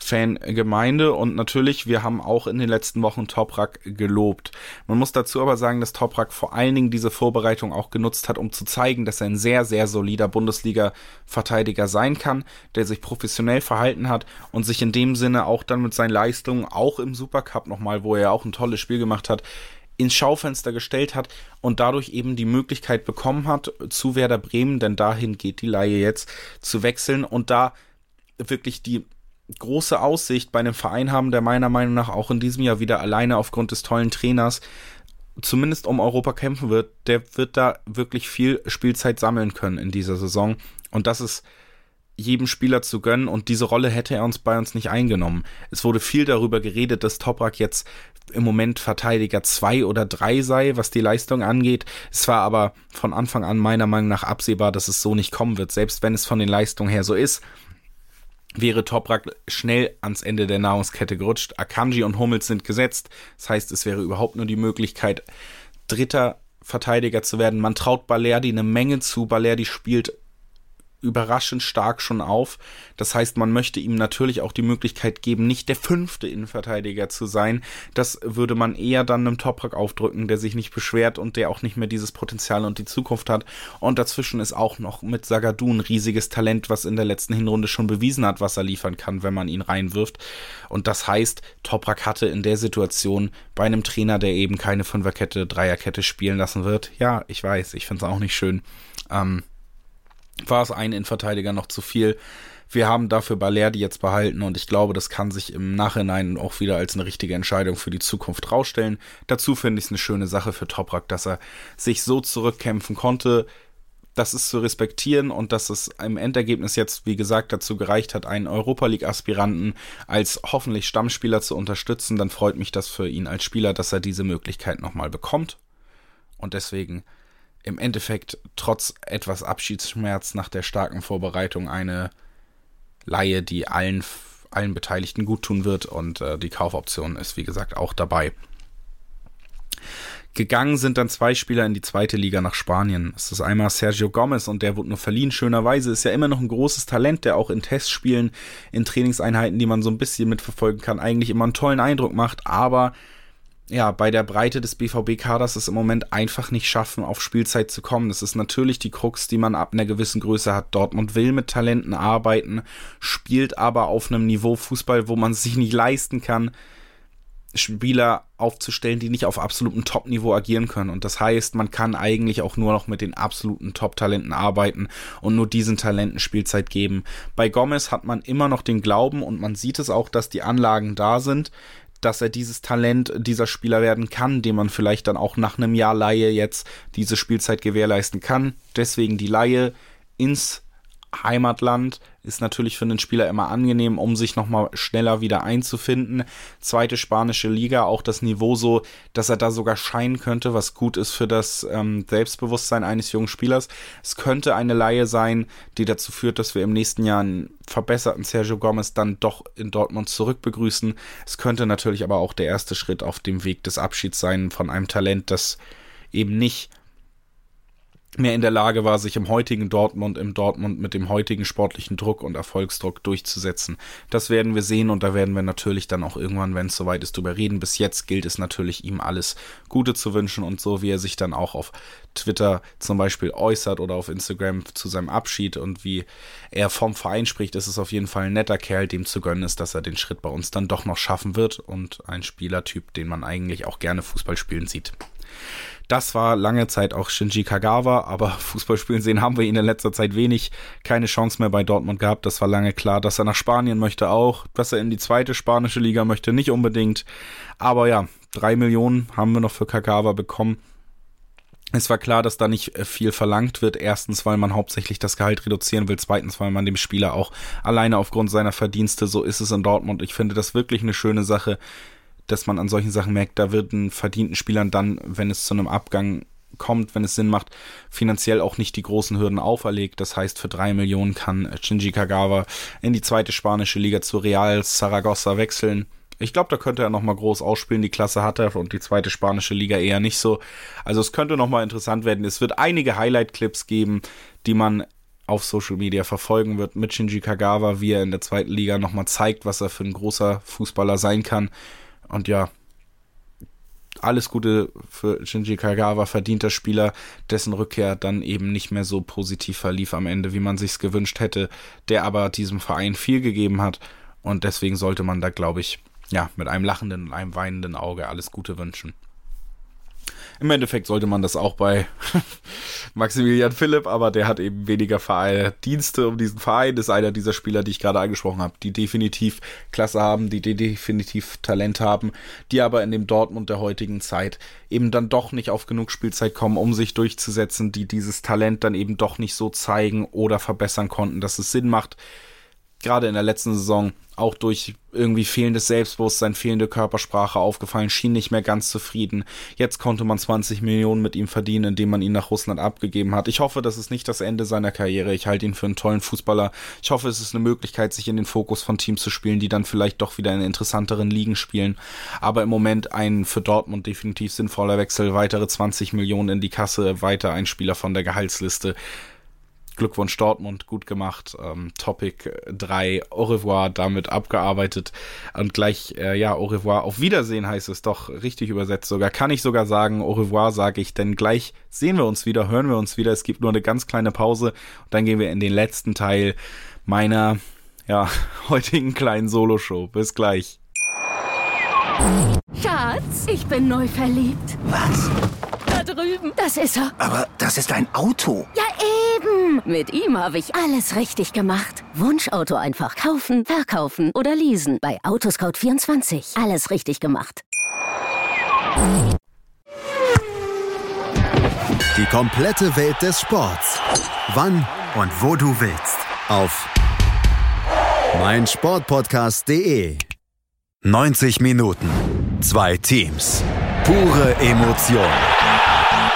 Fangemeinde und natürlich, wir haben auch in den letzten Wochen Toprak gelobt. Man muss dazu aber sagen, dass Toprak vor allen Dingen diese Vorbereitung auch genutzt hat, um zu zeigen, dass er ein sehr, sehr solider Bundesliga-Verteidiger sein kann, der sich professionell verhalten hat und sich in dem Sinne auch dann mit seinen Leistungen, auch im Supercup nochmal, wo er auch ein tolles Spiel gemacht hat, ins Schaufenster gestellt hat und dadurch eben die Möglichkeit bekommen hat, zu Werder Bremen, denn dahin geht die Laie jetzt, zu wechseln und da wirklich die große Aussicht bei einem Verein haben, der meiner Meinung nach auch in diesem Jahr wieder alleine aufgrund des tollen Trainers zumindest um Europa kämpfen wird, der wird da wirklich viel Spielzeit sammeln können in dieser Saison. Und das ist jedem Spieler zu gönnen und diese Rolle hätte er uns bei uns nicht eingenommen. Es wurde viel darüber geredet, dass Toprak jetzt im Moment Verteidiger zwei oder drei sei, was die Leistung angeht. Es war aber von Anfang an meiner Meinung nach absehbar, dass es so nicht kommen wird. Selbst wenn es von den Leistungen her so ist, wäre Toprak schnell ans Ende der Nahrungskette gerutscht. Akanji und Hummels sind gesetzt. Das heißt, es wäre überhaupt nur die Möglichkeit, dritter Verteidiger zu werden. Man traut Balerdi eine Menge zu. Balerdi spielt überraschend stark schon auf. Das heißt, man möchte ihm natürlich auch die Möglichkeit geben, nicht der fünfte Innenverteidiger zu sein. Das würde man eher dann einem Toprak aufdrücken, der sich nicht beschwert und der auch nicht mehr dieses Potenzial und die Zukunft hat. Und dazwischen ist auch noch mit Sagadu ein riesiges Talent, was in der letzten Hinrunde schon bewiesen hat, was er liefern kann, wenn man ihn reinwirft. Und das heißt, Toprak hatte in der Situation bei einem Trainer, der eben keine Fünferkette, Dreierkette spielen lassen wird. Ja, ich weiß, ich finde es auch nicht schön. Ähm, war es ein Innenverteidiger noch zu viel. Wir haben dafür Balerdi jetzt behalten und ich glaube, das kann sich im Nachhinein auch wieder als eine richtige Entscheidung für die Zukunft rausstellen. Dazu finde ich es eine schöne Sache für Toprak, dass er sich so zurückkämpfen konnte. Das ist zu respektieren und dass es im Endergebnis jetzt, wie gesagt, dazu gereicht hat, einen Europa League-Aspiranten als hoffentlich Stammspieler zu unterstützen, dann freut mich das für ihn als Spieler, dass er diese Möglichkeit nochmal bekommt. Und deswegen im Endeffekt trotz etwas Abschiedsschmerz nach der starken Vorbereitung eine Laie, die allen, allen Beteiligten gut tun wird und äh, die Kaufoption ist wie gesagt auch dabei. Gegangen sind dann zwei Spieler in die zweite Liga nach Spanien. Das ist einmal Sergio Gomez und der wurde nur verliehen. Schönerweise ist ja immer noch ein großes Talent, der auch in Testspielen, in Trainingseinheiten, die man so ein bisschen mitverfolgen kann, eigentlich immer einen tollen Eindruck macht, aber ja, bei der Breite des BVB-Kaders es im Moment einfach nicht schaffen, auf Spielzeit zu kommen. Das ist natürlich die Krux, die man ab einer gewissen Größe hat. Dortmund will mit Talenten arbeiten, spielt aber auf einem Niveau Fußball, wo man sich nicht leisten kann, Spieler aufzustellen, die nicht auf absolutem Top-Niveau agieren können. Und das heißt, man kann eigentlich auch nur noch mit den absoluten Top-Talenten arbeiten und nur diesen Talenten Spielzeit geben. Bei Gomez hat man immer noch den Glauben und man sieht es auch, dass die Anlagen da sind dass er dieses Talent dieser Spieler werden kann, dem man vielleicht dann auch nach einem Jahr Laie jetzt diese Spielzeit gewährleisten kann. Deswegen die Laie ins Heimatland ist natürlich für einen Spieler immer angenehm, um sich nochmal schneller wieder einzufinden. Zweite spanische Liga, auch das Niveau so, dass er da sogar scheinen könnte, was gut ist für das ähm, Selbstbewusstsein eines jungen Spielers. Es könnte eine Laie sein, die dazu führt, dass wir im nächsten Jahr einen verbesserten Sergio Gomez dann doch in Dortmund zurückbegrüßen. Es könnte natürlich aber auch der erste Schritt auf dem Weg des Abschieds sein von einem Talent, das eben nicht mehr in der Lage war, sich im heutigen Dortmund, im Dortmund mit dem heutigen sportlichen Druck und Erfolgsdruck durchzusetzen. Das werden wir sehen und da werden wir natürlich dann auch irgendwann, wenn es soweit ist, drüber reden. Bis jetzt gilt es natürlich, ihm alles Gute zu wünschen und so, wie er sich dann auch auf Twitter zum Beispiel äußert oder auf Instagram zu seinem Abschied und wie er vom Verein spricht, ist es auf jeden Fall ein netter Kerl, dem zu gönnen ist, dass er den Schritt bei uns dann doch noch schaffen wird und ein Spielertyp, den man eigentlich auch gerne Fußball spielen sieht. Das war lange Zeit auch Shinji Kagawa, aber Fußballspielen sehen haben wir ihn in letzter Zeit wenig. Keine Chance mehr bei Dortmund gehabt. Das war lange klar, dass er nach Spanien möchte auch, dass er in die zweite spanische Liga möchte, nicht unbedingt. Aber ja, drei Millionen haben wir noch für Kagawa bekommen. Es war klar, dass da nicht äh, viel verlangt wird. Erstens, weil man hauptsächlich das Gehalt reduzieren will. Zweitens, weil man dem Spieler auch alleine aufgrund seiner Verdienste, so ist es in Dortmund. Ich finde das wirklich eine schöne Sache dass man an solchen Sachen merkt, da wird ein verdienten Spielern dann, wenn es zu einem Abgang kommt, wenn es Sinn macht, finanziell auch nicht die großen Hürden auferlegt. Das heißt, für drei Millionen kann Shinji Kagawa in die zweite spanische Liga zu Real Saragossa wechseln. Ich glaube, da könnte er nochmal groß ausspielen. Die Klasse hat er und die zweite spanische Liga eher nicht so. Also es könnte nochmal interessant werden. Es wird einige Highlight-Clips geben, die man auf Social Media verfolgen wird mit Shinji Kagawa, wie er in der zweiten Liga nochmal zeigt, was er für ein großer Fußballer sein kann. Und ja, alles Gute für Shinji Kagawa, verdienter Spieler, dessen Rückkehr dann eben nicht mehr so positiv verlief am Ende, wie man sich's gewünscht hätte, der aber diesem Verein viel gegeben hat und deswegen sollte man da, glaube ich, ja, mit einem lachenden und einem weinenden Auge alles Gute wünschen. Im Endeffekt sollte man das auch bei Maximilian Philipp, aber der hat eben weniger Vereine, Dienste um diesen Verein, ist einer dieser Spieler, die ich gerade angesprochen habe, die definitiv Klasse haben, die definitiv Talent haben, die aber in dem Dortmund der heutigen Zeit eben dann doch nicht auf genug Spielzeit kommen, um sich durchzusetzen, die dieses Talent dann eben doch nicht so zeigen oder verbessern konnten, dass es Sinn macht, gerade in der letzten Saison auch durch irgendwie fehlendes Selbstbewusstsein, fehlende Körpersprache aufgefallen, schien nicht mehr ganz zufrieden. Jetzt konnte man 20 Millionen mit ihm verdienen, indem man ihn nach Russland abgegeben hat. Ich hoffe, das ist nicht das Ende seiner Karriere. Ich halte ihn für einen tollen Fußballer. Ich hoffe, es ist eine Möglichkeit, sich in den Fokus von Teams zu spielen, die dann vielleicht doch wieder in interessanteren Ligen spielen. Aber im Moment ein für Dortmund definitiv sinnvoller Wechsel, weitere 20 Millionen in die Kasse, weiter ein Spieler von der Gehaltsliste. Glückwunsch Dortmund, gut gemacht. Ähm, Topic 3, au revoir, damit abgearbeitet. Und gleich, äh, ja, au revoir, auf Wiedersehen heißt es doch, richtig übersetzt sogar. Kann ich sogar sagen, au revoir sage ich, denn gleich sehen wir uns wieder, hören wir uns wieder. Es gibt nur eine ganz kleine Pause und dann gehen wir in den letzten Teil meiner, ja, heutigen kleinen Soloshow. Bis gleich. Schatz, ich bin neu verliebt. Was? Das ist er. Aber das ist ein Auto. Ja, eben. Mit ihm habe ich alles richtig gemacht. Wunschauto einfach kaufen, verkaufen oder leasen. Bei Autoscout24. Alles richtig gemacht. Die komplette Welt des Sports. Wann und wo du willst. Auf meinsportpodcast.de. 90 Minuten. Zwei Teams. Pure Emotion.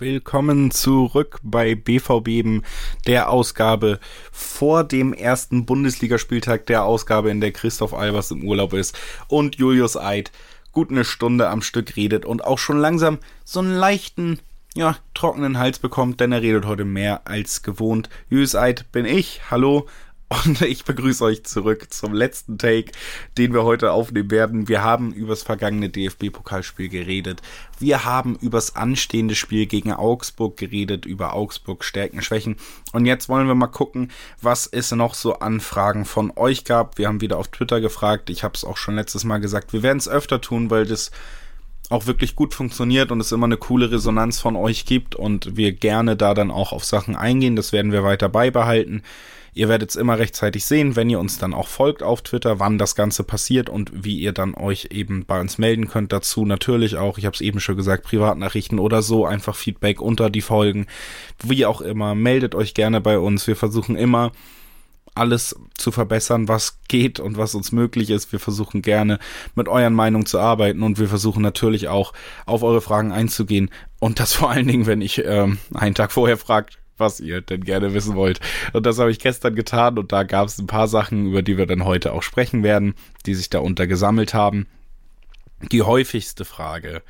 Willkommen zurück bei BVB, der Ausgabe vor dem ersten Bundesligaspieltag, der Ausgabe, in der Christoph Albers im Urlaub ist und Julius Eid gut eine Stunde am Stück redet und auch schon langsam so einen leichten, ja, trockenen Hals bekommt, denn er redet heute mehr als gewohnt. Julius Eid bin ich, hallo, und ich begrüße euch zurück zum letzten Take, den wir heute aufnehmen werden. Wir haben übers vergangene DFB-Pokalspiel geredet. Wir haben übers anstehende Spiel gegen Augsburg geredet, über Augsburg Stärken, Schwächen. Und jetzt wollen wir mal gucken, was es noch so an Fragen von euch gab. Wir haben wieder auf Twitter gefragt. Ich habe es auch schon letztes Mal gesagt. Wir werden es öfter tun, weil das auch wirklich gut funktioniert und es immer eine coole Resonanz von euch gibt und wir gerne da dann auch auf Sachen eingehen. Das werden wir weiter beibehalten. Ihr werdet es immer rechtzeitig sehen, wenn ihr uns dann auch folgt auf Twitter, wann das Ganze passiert und wie ihr dann euch eben bei uns melden könnt. Dazu natürlich auch, ich habe es eben schon gesagt, Privatnachrichten oder so, einfach Feedback unter die Folgen. Wie auch immer, meldet euch gerne bei uns. Wir versuchen immer alles zu verbessern, was geht und was uns möglich ist. Wir versuchen gerne mit euren Meinungen zu arbeiten und wir versuchen natürlich auch auf eure Fragen einzugehen. Und das vor allen Dingen, wenn ich ähm, einen Tag vorher fragt, was ihr denn gerne wissen wollt. Und das habe ich gestern getan und da gab es ein paar Sachen, über die wir dann heute auch sprechen werden, die sich darunter gesammelt haben. Die häufigste Frage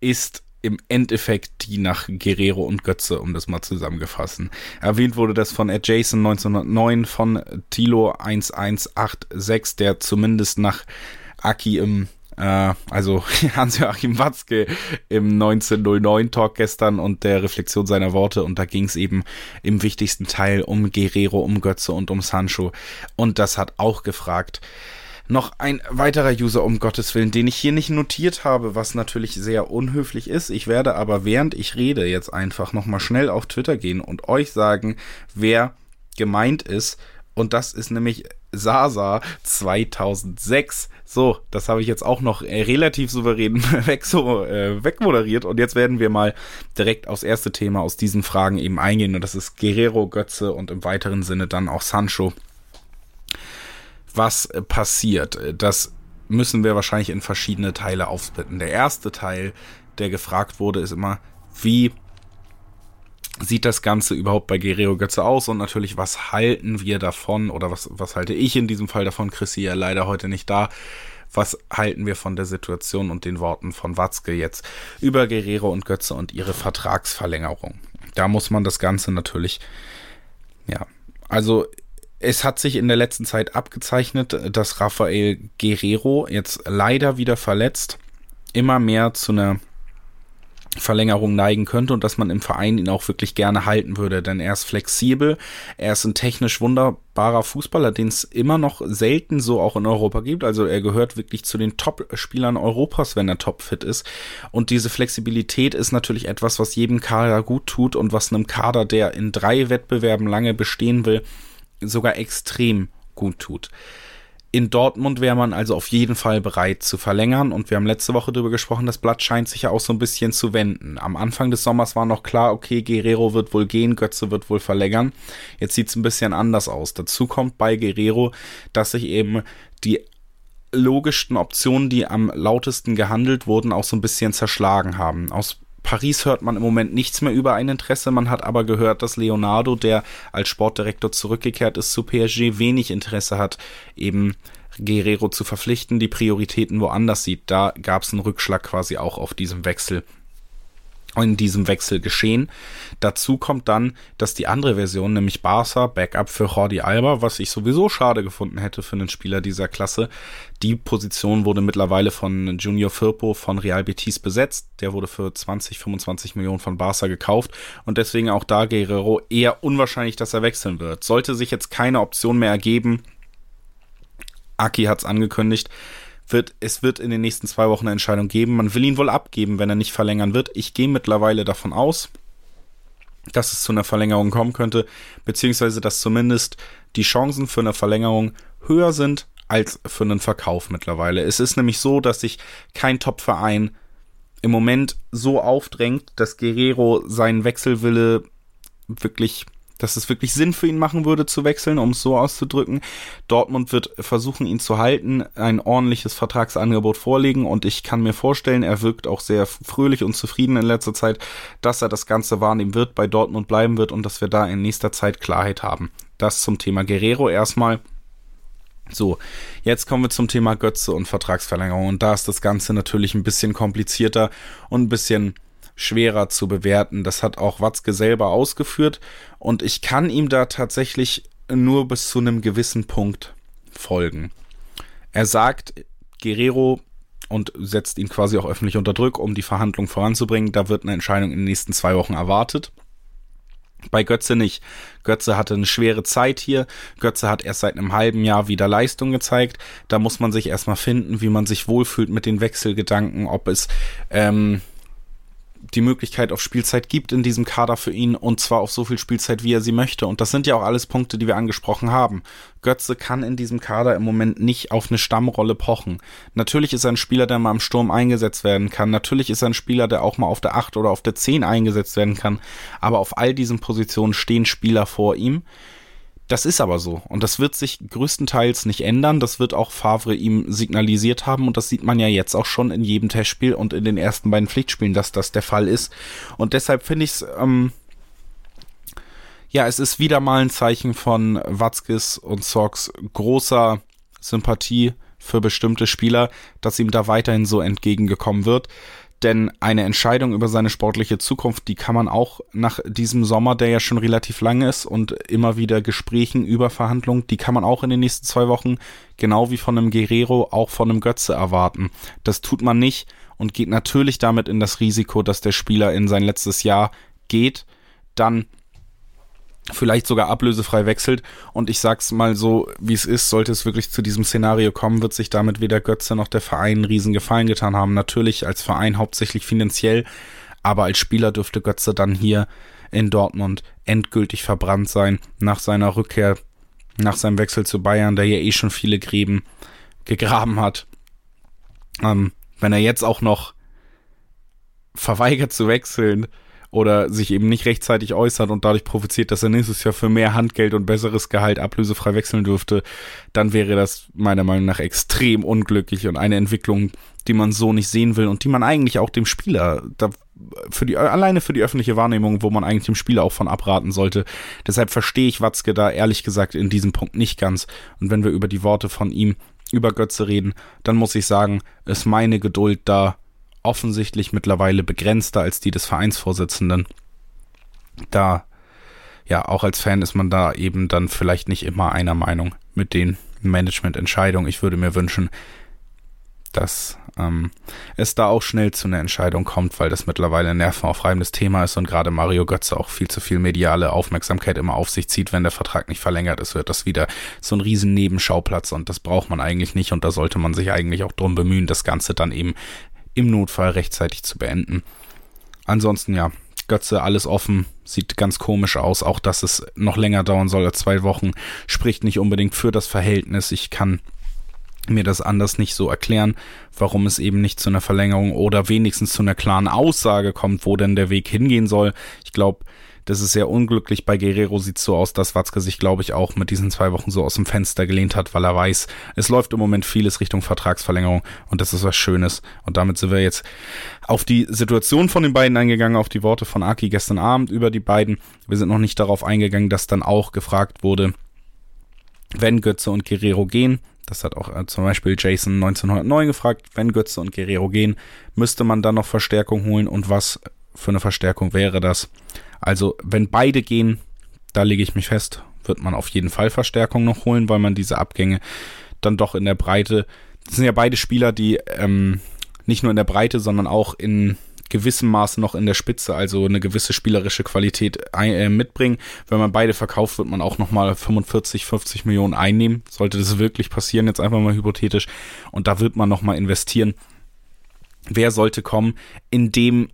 ist im Endeffekt die nach Guerrero und Götze, um das mal zusammengefassen. Erwähnt wurde das von Ed Jason 1909, von Tilo 1186, der zumindest nach Aki im äh, also Hans-Joachim Watzke im 1909-Talk gestern und der Reflexion seiner Worte. Und da ging es eben im wichtigsten Teil um Guerrero, um Götze und um Sancho. Und das hat auch gefragt, noch ein weiterer User, um Gottes Willen, den ich hier nicht notiert habe, was natürlich sehr unhöflich ist. Ich werde aber während ich rede jetzt einfach nochmal schnell auf Twitter gehen und euch sagen, wer gemeint ist. Und das ist nämlich Sasa 2006. So, das habe ich jetzt auch noch äh, relativ souverän weg so äh, wegmoderiert und jetzt werden wir mal direkt aufs erste Thema aus diesen Fragen eben eingehen und das ist Guerrero, Götze und im weiteren Sinne dann auch Sancho. Was äh, passiert? Das müssen wir wahrscheinlich in verschiedene Teile aufsplitten. Der erste Teil, der gefragt wurde, ist immer, wie sieht das Ganze überhaupt bei Guerrero Götze aus und natürlich, was halten wir davon oder was, was halte ich in diesem Fall davon? Chrissy ja leider heute nicht da. was halten wir von der Situation und den Worten von Watzke jetzt über Guerrero und Götze und ihre Vertragsverlängerung. Da muss man das Ganze natürlich, ja, also es hat sich in der letzten Zeit abgezeichnet, dass Rafael Guerrero jetzt leider wieder verletzt immer mehr zu einer Verlängerung neigen könnte und dass man im Verein ihn auch wirklich gerne halten würde, denn er ist flexibel, er ist ein technisch wunderbarer Fußballer, den es immer noch selten so auch in Europa gibt, also er gehört wirklich zu den Top-Spielern Europas, wenn er topfit ist und diese Flexibilität ist natürlich etwas, was jedem Kader gut tut und was einem Kader, der in drei Wettbewerben lange bestehen will, sogar extrem gut tut. In Dortmund wäre man also auf jeden Fall bereit zu verlängern und wir haben letzte Woche darüber gesprochen, das Blatt scheint sich ja auch so ein bisschen zu wenden. Am Anfang des Sommers war noch klar, okay, Guerrero wird wohl gehen, Götze wird wohl verlängern. Jetzt sieht es ein bisschen anders aus. Dazu kommt bei Guerrero, dass sich eben die logischsten Optionen, die am lautesten gehandelt wurden, auch so ein bisschen zerschlagen haben. Aus Paris hört man im Moment nichts mehr über ein Interesse. Man hat aber gehört, dass Leonardo, der als Sportdirektor zurückgekehrt ist zu PSG, wenig Interesse hat, eben Guerrero zu verpflichten, die Prioritäten woanders sieht. Da gab es einen Rückschlag quasi auch auf diesem Wechsel in diesem Wechsel geschehen. Dazu kommt dann, dass die andere Version, nämlich Barca, Backup für Jordi Alba, was ich sowieso schade gefunden hätte für einen Spieler dieser Klasse, die Position wurde mittlerweile von Junior Firpo von Real Betis besetzt. Der wurde für 20, 25 Millionen von Barca gekauft und deswegen auch da Guerrero eher unwahrscheinlich, dass er wechseln wird. Sollte sich jetzt keine Option mehr ergeben, Aki hat es angekündigt, wird, es wird in den nächsten zwei Wochen eine Entscheidung geben. Man will ihn wohl abgeben, wenn er nicht verlängern wird. Ich gehe mittlerweile davon aus, dass es zu einer Verlängerung kommen könnte, beziehungsweise dass zumindest die Chancen für eine Verlängerung höher sind als für einen Verkauf mittlerweile. Es ist nämlich so, dass sich kein Top-Verein im Moment so aufdrängt, dass Guerrero seinen Wechselwille wirklich dass es wirklich Sinn für ihn machen würde zu wechseln, um es so auszudrücken. Dortmund wird versuchen, ihn zu halten, ein ordentliches Vertragsangebot vorlegen und ich kann mir vorstellen, er wirkt auch sehr fröhlich und zufrieden in letzter Zeit, dass er das Ganze wahrnehmen wird, bei Dortmund bleiben wird und dass wir da in nächster Zeit Klarheit haben. Das zum Thema Guerrero erstmal. So, jetzt kommen wir zum Thema Götze und Vertragsverlängerung und da ist das Ganze natürlich ein bisschen komplizierter und ein bisschen schwerer zu bewerten. Das hat auch Watzke selber ausgeführt und ich kann ihm da tatsächlich nur bis zu einem gewissen Punkt folgen. Er sagt, Guerrero und setzt ihn quasi auch öffentlich unter Druck, um die Verhandlungen voranzubringen. Da wird eine Entscheidung in den nächsten zwei Wochen erwartet. Bei Götze nicht. Götze hatte eine schwere Zeit hier. Götze hat erst seit einem halben Jahr wieder Leistung gezeigt. Da muss man sich erstmal finden, wie man sich wohlfühlt mit den Wechselgedanken, ob es ähm, die Möglichkeit auf Spielzeit gibt in diesem Kader für ihn und zwar auf so viel Spielzeit, wie er sie möchte. Und das sind ja auch alles Punkte, die wir angesprochen haben. Götze kann in diesem Kader im Moment nicht auf eine Stammrolle pochen. Natürlich ist er ein Spieler, der mal im Sturm eingesetzt werden kann. Natürlich ist er ein Spieler, der auch mal auf der 8 oder auf der 10 eingesetzt werden kann. Aber auf all diesen Positionen stehen Spieler vor ihm das ist aber so. Und das wird sich größtenteils nicht ändern. Das wird auch Favre ihm signalisiert haben. Und das sieht man ja jetzt auch schon in jedem Testspiel und in den ersten beiden Pflichtspielen, dass das der Fall ist. Und deshalb finde ich es, ähm, ja, es ist wieder mal ein Zeichen von Watzkes und Socks großer Sympathie für bestimmte Spieler, dass ihm da weiterhin so entgegengekommen wird. Denn eine Entscheidung über seine sportliche Zukunft, die kann man auch nach diesem Sommer, der ja schon relativ lang ist und immer wieder Gesprächen über Verhandlungen, die kann man auch in den nächsten zwei Wochen, genau wie von einem Guerrero, auch von einem Götze erwarten. Das tut man nicht und geht natürlich damit in das Risiko, dass der Spieler in sein letztes Jahr geht, dann vielleicht sogar ablösefrei wechselt. Und ich sag's mal so, wie es ist, sollte es wirklich zu diesem Szenario kommen, wird sich damit weder Götze noch der Verein einen riesen Gefallen getan haben. Natürlich als Verein hauptsächlich finanziell, aber als Spieler dürfte Götze dann hier in Dortmund endgültig verbrannt sein nach seiner Rückkehr, nach seinem Wechsel zu Bayern, der ja eh schon viele Gräben gegraben hat. Ähm, wenn er jetzt auch noch verweigert zu wechseln, oder sich eben nicht rechtzeitig äußert und dadurch provoziert, dass er nächstes Jahr für mehr Handgeld und besseres Gehalt ablösefrei wechseln dürfte, dann wäre das meiner Meinung nach extrem unglücklich und eine Entwicklung, die man so nicht sehen will und die man eigentlich auch dem Spieler da für die alleine für die öffentliche Wahrnehmung, wo man eigentlich dem Spieler auch von abraten sollte. Deshalb verstehe ich Watzke da ehrlich gesagt in diesem Punkt nicht ganz. Und wenn wir über die Worte von ihm über Götze reden, dann muss ich sagen, ist meine Geduld da offensichtlich mittlerweile begrenzter als die des Vereinsvorsitzenden. Da, ja, auch als Fan ist man da eben dann vielleicht nicht immer einer Meinung mit den Managemententscheidungen. Ich würde mir wünschen, dass ähm, es da auch schnell zu einer Entscheidung kommt, weil das mittlerweile ein nervenaufreibendes Thema ist und gerade Mario Götze auch viel zu viel mediale Aufmerksamkeit immer auf sich zieht, wenn der Vertrag nicht verlängert ist, wird das wieder so ein riesen Nebenschauplatz und das braucht man eigentlich nicht und da sollte man sich eigentlich auch drum bemühen, das Ganze dann eben im Notfall rechtzeitig zu beenden. Ansonsten ja, Götze alles offen, sieht ganz komisch aus. Auch dass es noch länger dauern soll als zwei Wochen, spricht nicht unbedingt für das Verhältnis. Ich kann mir das anders nicht so erklären, warum es eben nicht zu einer Verlängerung oder wenigstens zu einer klaren Aussage kommt, wo denn der Weg hingehen soll. Ich glaube, das ist sehr unglücklich. Bei Guerrero sieht es so aus, dass Watzke sich, glaube ich, auch mit diesen zwei Wochen so aus dem Fenster gelehnt hat, weil er weiß, es läuft im Moment vieles Richtung Vertragsverlängerung und das ist was Schönes. Und damit sind wir jetzt auf die Situation von den beiden eingegangen, auf die Worte von Aki gestern Abend über die beiden. Wir sind noch nicht darauf eingegangen, dass dann auch gefragt wurde, wenn Götze und Guerrero gehen, das hat auch äh, zum Beispiel Jason 1909 gefragt, wenn Götze und Guerrero gehen, müsste man dann noch Verstärkung holen und was für eine Verstärkung wäre das? Also, wenn beide gehen, da lege ich mich fest, wird man auf jeden Fall Verstärkung noch holen, weil man diese Abgänge dann doch in der Breite, das sind ja beide Spieler, die ähm, nicht nur in der Breite, sondern auch in gewissem Maße noch in der Spitze, also eine gewisse spielerische Qualität äh, mitbringen. Wenn man beide verkauft, wird man auch nochmal 45, 50 Millionen einnehmen. Sollte das wirklich passieren, jetzt einfach mal hypothetisch. Und da wird man nochmal investieren. Wer sollte kommen? In dem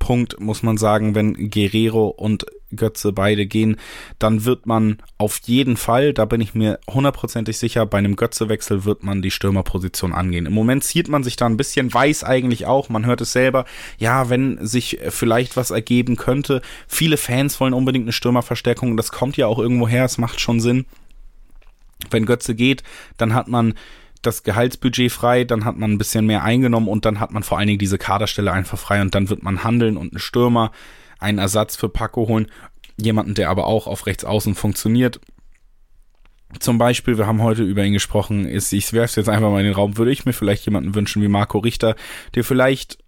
Punkt muss man sagen, wenn Guerrero und Götze beide gehen, dann wird man auf jeden Fall, da bin ich mir hundertprozentig sicher, bei einem Götze-Wechsel wird man die Stürmerposition angehen. Im Moment zieht man sich da ein bisschen, weiß eigentlich auch, man hört es selber, ja, wenn sich vielleicht was ergeben könnte. Viele Fans wollen unbedingt eine Stürmerverstärkung, das kommt ja auch irgendwo her, es macht schon Sinn. Wenn Götze geht, dann hat man das Gehaltsbudget frei, dann hat man ein bisschen mehr eingenommen und dann hat man vor allen Dingen diese Kaderstelle einfach frei und dann wird man handeln und einen Stürmer, einen Ersatz für Paco holen, jemanden, der aber auch auf rechts außen funktioniert. Zum Beispiel, wir haben heute über ihn gesprochen, ist, ich werfe es jetzt einfach mal in den Raum, würde ich mir vielleicht jemanden wünschen wie Marco Richter, der vielleicht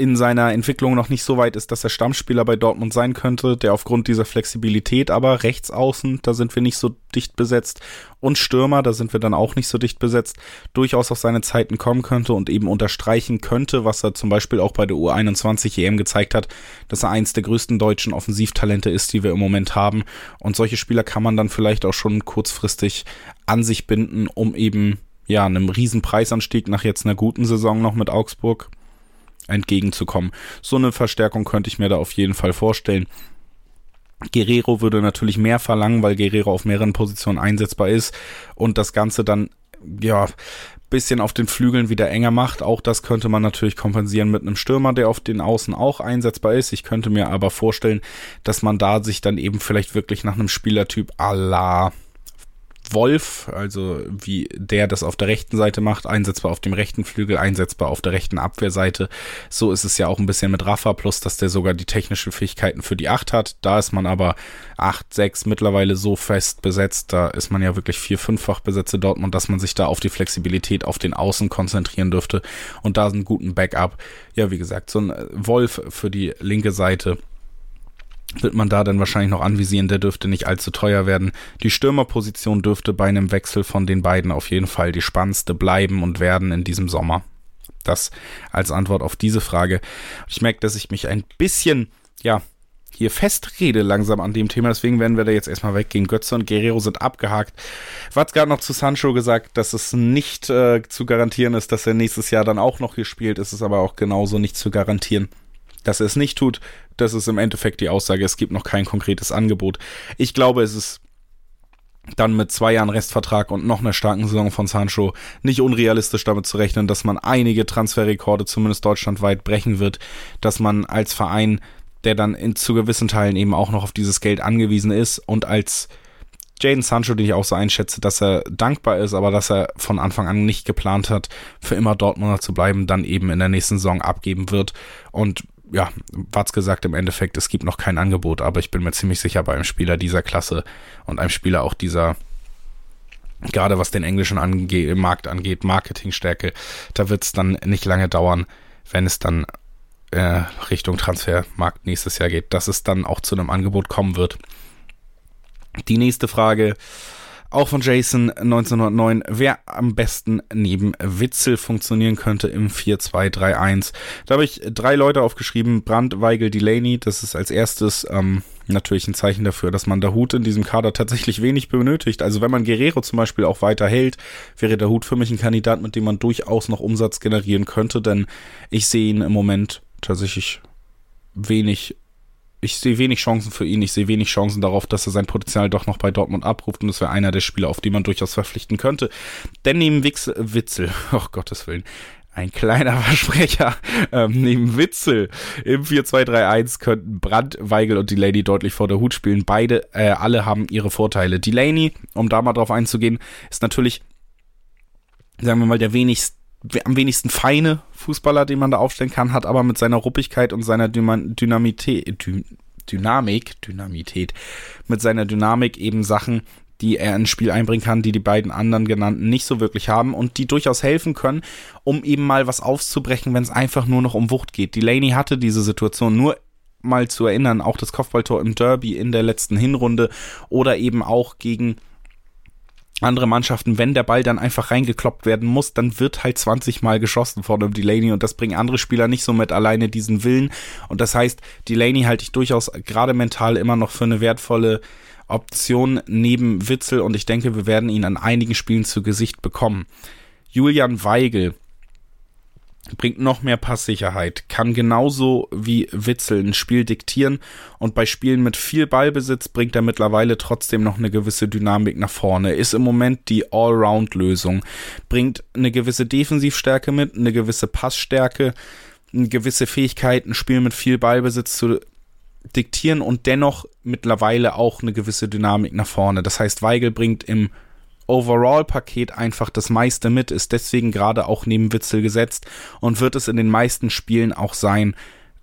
in seiner Entwicklung noch nicht so weit ist, dass er Stammspieler bei Dortmund sein könnte, der aufgrund dieser Flexibilität aber rechts außen, da sind wir nicht so dicht besetzt und Stürmer, da sind wir dann auch nicht so dicht besetzt, durchaus auf seine Zeiten kommen könnte und eben unterstreichen könnte, was er zum Beispiel auch bei der U21 EM gezeigt hat, dass er eins der größten deutschen Offensivtalente ist, die wir im Moment haben. Und solche Spieler kann man dann vielleicht auch schon kurzfristig an sich binden, um eben ja, einem riesen Preisanstieg nach jetzt einer guten Saison noch mit Augsburg entgegenzukommen. So eine Verstärkung könnte ich mir da auf jeden Fall vorstellen. Guerrero würde natürlich mehr verlangen, weil Guerrero auf mehreren Positionen einsetzbar ist und das Ganze dann ja bisschen auf den Flügeln wieder enger macht. Auch das könnte man natürlich kompensieren mit einem Stürmer, der auf den Außen auch einsetzbar ist. Ich könnte mir aber vorstellen, dass man da sich dann eben vielleicht wirklich nach einem Spielertyp à la Wolf, also wie der das auf der rechten Seite macht, einsetzbar auf dem rechten Flügel, einsetzbar auf der rechten Abwehrseite. So ist es ja auch ein bisschen mit Rafa, plus dass der sogar die technischen Fähigkeiten für die 8 hat. Da ist man aber 8, 6 mittlerweile so fest besetzt, da ist man ja wirklich vier, fünffach besetzte Dortmund, dass man sich da auf die Flexibilität auf den Außen konzentrieren dürfte und da einen guten Backup. Ja, wie gesagt, so ein Wolf für die linke Seite wird man da dann wahrscheinlich noch anvisieren, der dürfte nicht allzu teuer werden. Die Stürmerposition dürfte bei einem Wechsel von den beiden auf jeden Fall die spannendste bleiben und werden in diesem Sommer. Das als Antwort auf diese Frage. Ich merke, dass ich mich ein bisschen, ja, hier festrede langsam an dem Thema, deswegen werden wir da jetzt erstmal weggehen. Götze und Guerrero sind abgehakt. Watz gerade noch zu Sancho gesagt, dass es nicht äh, zu garantieren ist, dass er nächstes Jahr dann auch noch hier spielt. Es ist aber auch genauso nicht zu garantieren, dass er es nicht tut, das ist im Endeffekt die Aussage, es gibt noch kein konkretes Angebot. Ich glaube, es ist dann mit zwei Jahren Restvertrag und noch einer starken Saison von Sancho nicht unrealistisch damit zu rechnen, dass man einige Transferrekorde zumindest deutschlandweit brechen wird, dass man als Verein, der dann in, zu gewissen Teilen eben auch noch auf dieses Geld angewiesen ist und als Jaden Sancho, den ich auch so einschätze, dass er dankbar ist, aber dass er von Anfang an nicht geplant hat, für immer Dortmunder zu bleiben, dann eben in der nächsten Saison abgeben wird. Und ja, Watz gesagt im Endeffekt, es gibt noch kein Angebot, aber ich bin mir ziemlich sicher bei einem Spieler dieser Klasse und einem Spieler auch dieser Gerade was den englischen ange Markt angeht, Marketingstärke, da wird es dann nicht lange dauern, wenn es dann äh, Richtung Transfermarkt nächstes Jahr geht, dass es dann auch zu einem Angebot kommen wird. Die nächste Frage, auch von Jason 1909, wer am besten neben Witzel funktionieren könnte im 4-2-3-1. Da habe ich drei Leute aufgeschrieben, Brandt, Weigel, Delaney. Das ist als erstes ähm, natürlich ein Zeichen dafür, dass man der Hut in diesem Kader tatsächlich wenig benötigt. Also wenn man Guerrero zum Beispiel auch weiter hält, wäre der Hut für mich ein Kandidat, mit dem man durchaus noch Umsatz generieren könnte, denn ich sehe ihn im Moment tatsächlich wenig ich sehe wenig Chancen für ihn. Ich sehe wenig Chancen darauf, dass er sein Potenzial doch noch bei Dortmund abruft. Und das wäre einer der Spieler, auf die man durchaus verpflichten könnte. Denn neben Wix, Witzel, oh Gottes Willen, ein kleiner Versprecher, ähm, neben Witzel im 4-2-3-1 könnten Brandt, Weigel und Delaney deutlich vor der Hut spielen. Beide, äh, alle haben ihre Vorteile. Delaney, um da mal drauf einzugehen, ist natürlich, sagen wir mal, der wenigst am wenigsten feine Fußballer, den man da aufstellen kann, hat aber mit seiner Ruppigkeit und seiner Dynamität, Dynamik, Dynamität, mit seiner Dynamik eben Sachen, die er ins Spiel einbringen kann, die die beiden anderen genannten nicht so wirklich haben und die durchaus helfen können, um eben mal was aufzubrechen, wenn es einfach nur noch um Wucht geht. Delaney hatte diese Situation nur mal zu erinnern, auch das Kopfballtor im Derby in der letzten Hinrunde oder eben auch gegen andere Mannschaften, wenn der Ball dann einfach reingekloppt werden muss, dann wird halt 20 Mal geschossen von einem Delaney und das bringen andere Spieler nicht so mit alleine diesen Willen. Und das heißt, Delaney halte ich durchaus gerade mental immer noch für eine wertvolle Option neben Witzel und ich denke, wir werden ihn an einigen Spielen zu Gesicht bekommen. Julian Weigel bringt noch mehr Passsicherheit, kann genauso wie Witzel ein Spiel diktieren und bei Spielen mit viel Ballbesitz bringt er mittlerweile trotzdem noch eine gewisse Dynamik nach vorne, ist im Moment die Allround-Lösung, bringt eine gewisse Defensivstärke mit, eine gewisse Passstärke, eine gewisse Fähigkeit, ein Spiel mit viel Ballbesitz zu diktieren und dennoch mittlerweile auch eine gewisse Dynamik nach vorne. Das heißt, Weigel bringt im Overall-Paket einfach das meiste mit, ist. Deswegen gerade auch neben Witzel gesetzt. Und wird es in den meisten Spielen auch sein,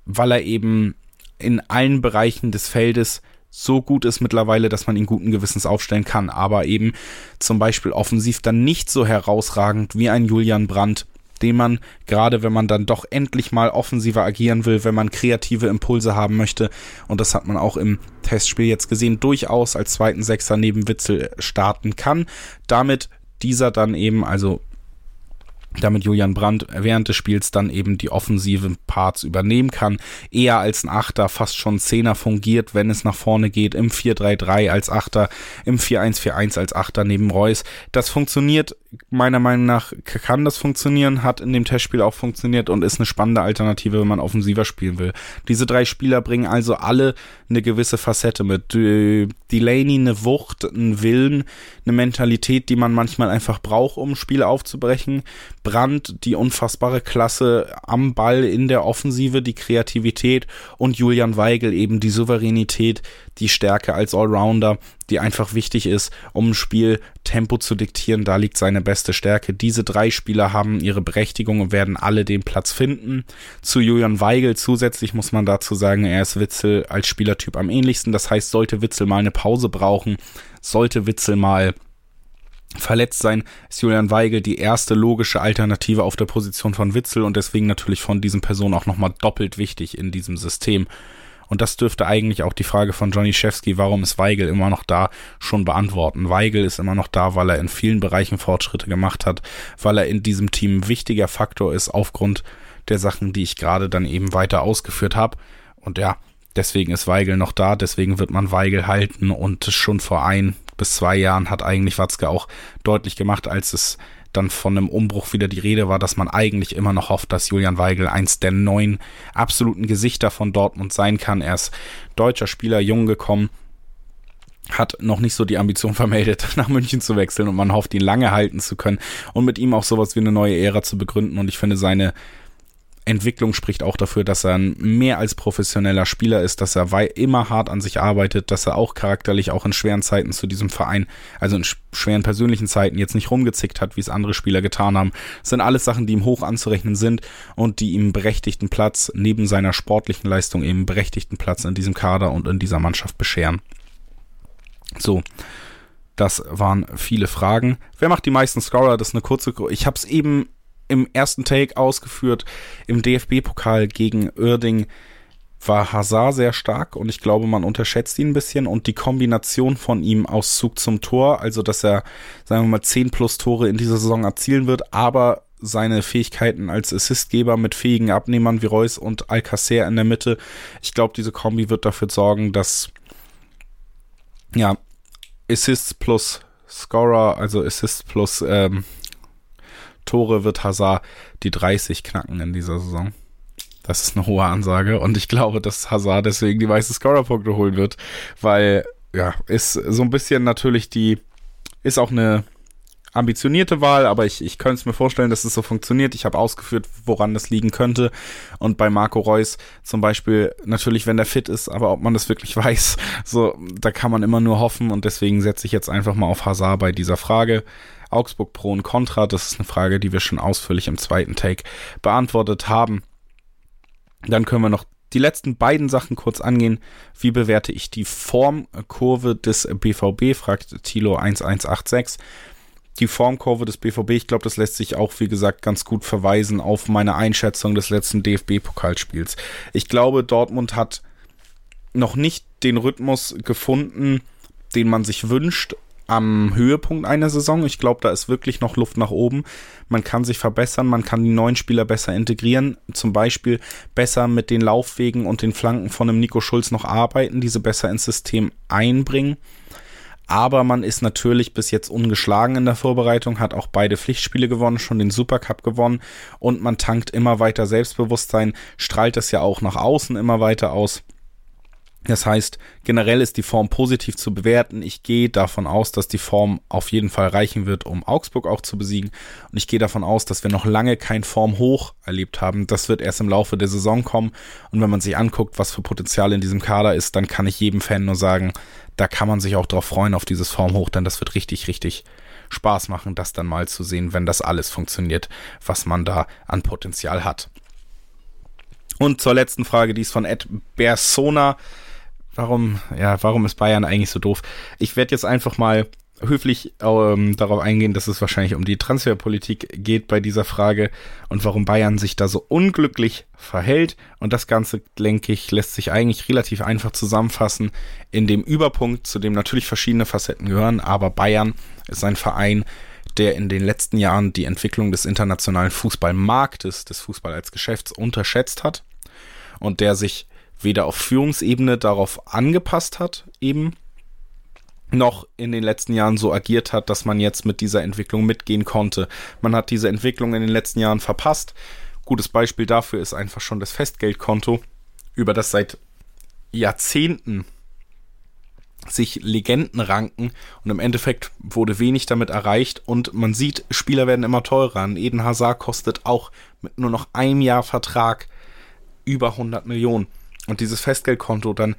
weil er eben in allen Bereichen des Feldes so gut ist mittlerweile, dass man ihn guten Gewissens aufstellen kann, aber eben zum Beispiel offensiv dann nicht so herausragend wie ein Julian Brandt, den man, gerade wenn man dann doch endlich mal offensiver agieren will, wenn man kreative Impulse haben möchte, und das hat man auch im Testspiel jetzt gesehen, durchaus als zweiten Sechser neben Witzel starten kann. Damit dieser dann eben, also damit Julian Brandt während des Spiels dann eben die offensiven Parts übernehmen kann. Eher als ein Achter, fast schon Zehner fungiert, wenn es nach vorne geht, im 4-3-3 als Achter, im 4-1-4-1 als Achter neben Reus. Das funktioniert, meiner Meinung nach kann das funktionieren, hat in dem Testspiel auch funktioniert und ist eine spannende Alternative, wenn man offensiver spielen will. Diese drei Spieler bringen also alle eine gewisse Facette mit. Delaney eine Wucht, einen Willen, eine Mentalität, die man manchmal einfach braucht, um Spiele aufzubrechen. Brandt die unfassbare Klasse am Ball in der Offensive, die Kreativität und Julian Weigel eben die Souveränität, die Stärke als Allrounder, die einfach wichtig ist, um ein Spiel Tempo zu diktieren. Da liegt seine beste Stärke. Diese drei Spieler haben ihre Berechtigung und werden alle den Platz finden. Zu Julian Weigel zusätzlich muss man dazu sagen, er ist Witzel als Spielertyp am ähnlichsten. Das heißt, sollte Witzel mal eine Pause brauchen, sollte Witzel mal verletzt sein, ist Julian Weigel die erste logische Alternative auf der Position von Witzel und deswegen natürlich von diesen Personen auch nochmal doppelt wichtig in diesem System. Und das dürfte eigentlich auch die Frage von Johnny Szewski, warum ist Weigel immer noch da, schon beantworten. Weigel ist immer noch da, weil er in vielen Bereichen Fortschritte gemacht hat, weil er in diesem Team ein wichtiger Faktor ist aufgrund der Sachen, die ich gerade dann eben weiter ausgeführt habe. Und ja, deswegen ist Weigel noch da, deswegen wird man Weigel halten und schon vor ein bis zwei Jahren hat eigentlich Watzke auch deutlich gemacht, als es dann von einem Umbruch wieder die Rede war, dass man eigentlich immer noch hofft, dass Julian Weigel eins der neun absoluten Gesichter von Dortmund sein kann. Er ist deutscher Spieler, jung gekommen, hat noch nicht so die Ambition vermeldet, nach München zu wechseln und man hofft, ihn lange halten zu können und mit ihm auch sowas wie eine neue Ära zu begründen. Und ich finde seine Entwicklung spricht auch dafür, dass er ein mehr als professioneller Spieler ist, dass er immer hart an sich arbeitet, dass er auch charakterlich auch in schweren Zeiten zu diesem Verein, also in schweren persönlichen Zeiten jetzt nicht rumgezickt hat, wie es andere Spieler getan haben. Das sind alles Sachen, die ihm hoch anzurechnen sind und die ihm berechtigten Platz neben seiner sportlichen Leistung eben berechtigten Platz in diesem Kader und in dieser Mannschaft bescheren. So. Das waren viele Fragen. Wer macht die meisten Scorer? Das ist eine kurze. Ich habe es eben im ersten Take ausgeführt. Im DFB-Pokal gegen Oerding war Hazard sehr stark und ich glaube, man unterschätzt ihn ein bisschen und die Kombination von ihm aus Zug zum Tor, also dass er, sagen wir mal, 10 plus Tore in dieser Saison erzielen wird, aber seine Fähigkeiten als Assistgeber mit fähigen Abnehmern wie Reus und Alcacer in der Mitte. Ich glaube, diese Kombi wird dafür sorgen, dass ja, Assists plus Scorer, also Assists plus ähm, Tore wird Hazard die 30 knacken in dieser Saison. Das ist eine hohe Ansage und ich glaube, dass Hazard deswegen die meisten Scorer-Punkte holen wird, weil ja, ist so ein bisschen natürlich die, ist auch eine ambitionierte Wahl, aber ich, ich könnte es mir vorstellen, dass es so funktioniert. Ich habe ausgeführt, woran das liegen könnte. Und bei Marco Reus zum Beispiel, natürlich, wenn der fit ist, aber ob man das wirklich weiß, so, da kann man immer nur hoffen und deswegen setze ich jetzt einfach mal auf Hazard bei dieser Frage. Augsburg Pro und Contra, das ist eine Frage, die wir schon ausführlich im zweiten Take beantwortet haben. Dann können wir noch die letzten beiden Sachen kurz angehen. Wie bewerte ich die Formkurve des BVB? fragt Tilo 1186 die Formkurve des BVB, ich glaube, das lässt sich auch, wie gesagt, ganz gut verweisen auf meine Einschätzung des letzten DFB-Pokalspiels. Ich glaube, Dortmund hat noch nicht den Rhythmus gefunden, den man sich wünscht am Höhepunkt einer Saison. Ich glaube, da ist wirklich noch Luft nach oben. Man kann sich verbessern, man kann die neuen Spieler besser integrieren, zum Beispiel besser mit den Laufwegen und den Flanken von einem Nico Schulz noch arbeiten, diese besser ins System einbringen. Aber man ist natürlich bis jetzt ungeschlagen in der Vorbereitung, hat auch beide Pflichtspiele gewonnen, schon den Supercup gewonnen und man tankt immer weiter Selbstbewusstsein, strahlt es ja auch nach außen immer weiter aus. Das heißt, generell ist die Form positiv zu bewerten. Ich gehe davon aus, dass die Form auf jeden Fall reichen wird, um Augsburg auch zu besiegen. Und ich gehe davon aus, dass wir noch lange kein Formhoch erlebt haben. Das wird erst im Laufe der Saison kommen. Und wenn man sich anguckt, was für Potenzial in diesem Kader ist, dann kann ich jedem Fan nur sagen, da kann man sich auch drauf freuen auf dieses Formhoch, denn das wird richtig, richtig Spaß machen, das dann mal zu sehen, wenn das alles funktioniert, was man da an Potenzial hat. Und zur letzten Frage, die ist von Ed Bersona warum, ja, warum ist Bayern eigentlich so doof? Ich werde jetzt einfach mal höflich ähm, darauf eingehen, dass es wahrscheinlich um die Transferpolitik geht bei dieser Frage und warum Bayern sich da so unglücklich verhält. Und das Ganze, denke ich, lässt sich eigentlich relativ einfach zusammenfassen in dem Überpunkt, zu dem natürlich verschiedene Facetten gehören, aber Bayern ist ein Verein, der in den letzten Jahren die Entwicklung des internationalen Fußballmarktes, des Fußball als Geschäfts unterschätzt hat und der sich weder auf Führungsebene darauf angepasst hat, eben, noch in den letzten Jahren so agiert hat, dass man jetzt mit dieser Entwicklung mitgehen konnte. Man hat diese Entwicklung in den letzten Jahren verpasst. Gutes Beispiel dafür ist einfach schon das Festgeldkonto, über das seit Jahrzehnten sich Legenden ranken und im Endeffekt wurde wenig damit erreicht und man sieht, Spieler werden immer teurer. Ein Eden Hazard kostet auch mit nur noch einem Jahr Vertrag über 100 Millionen. Und dieses Festgeldkonto dann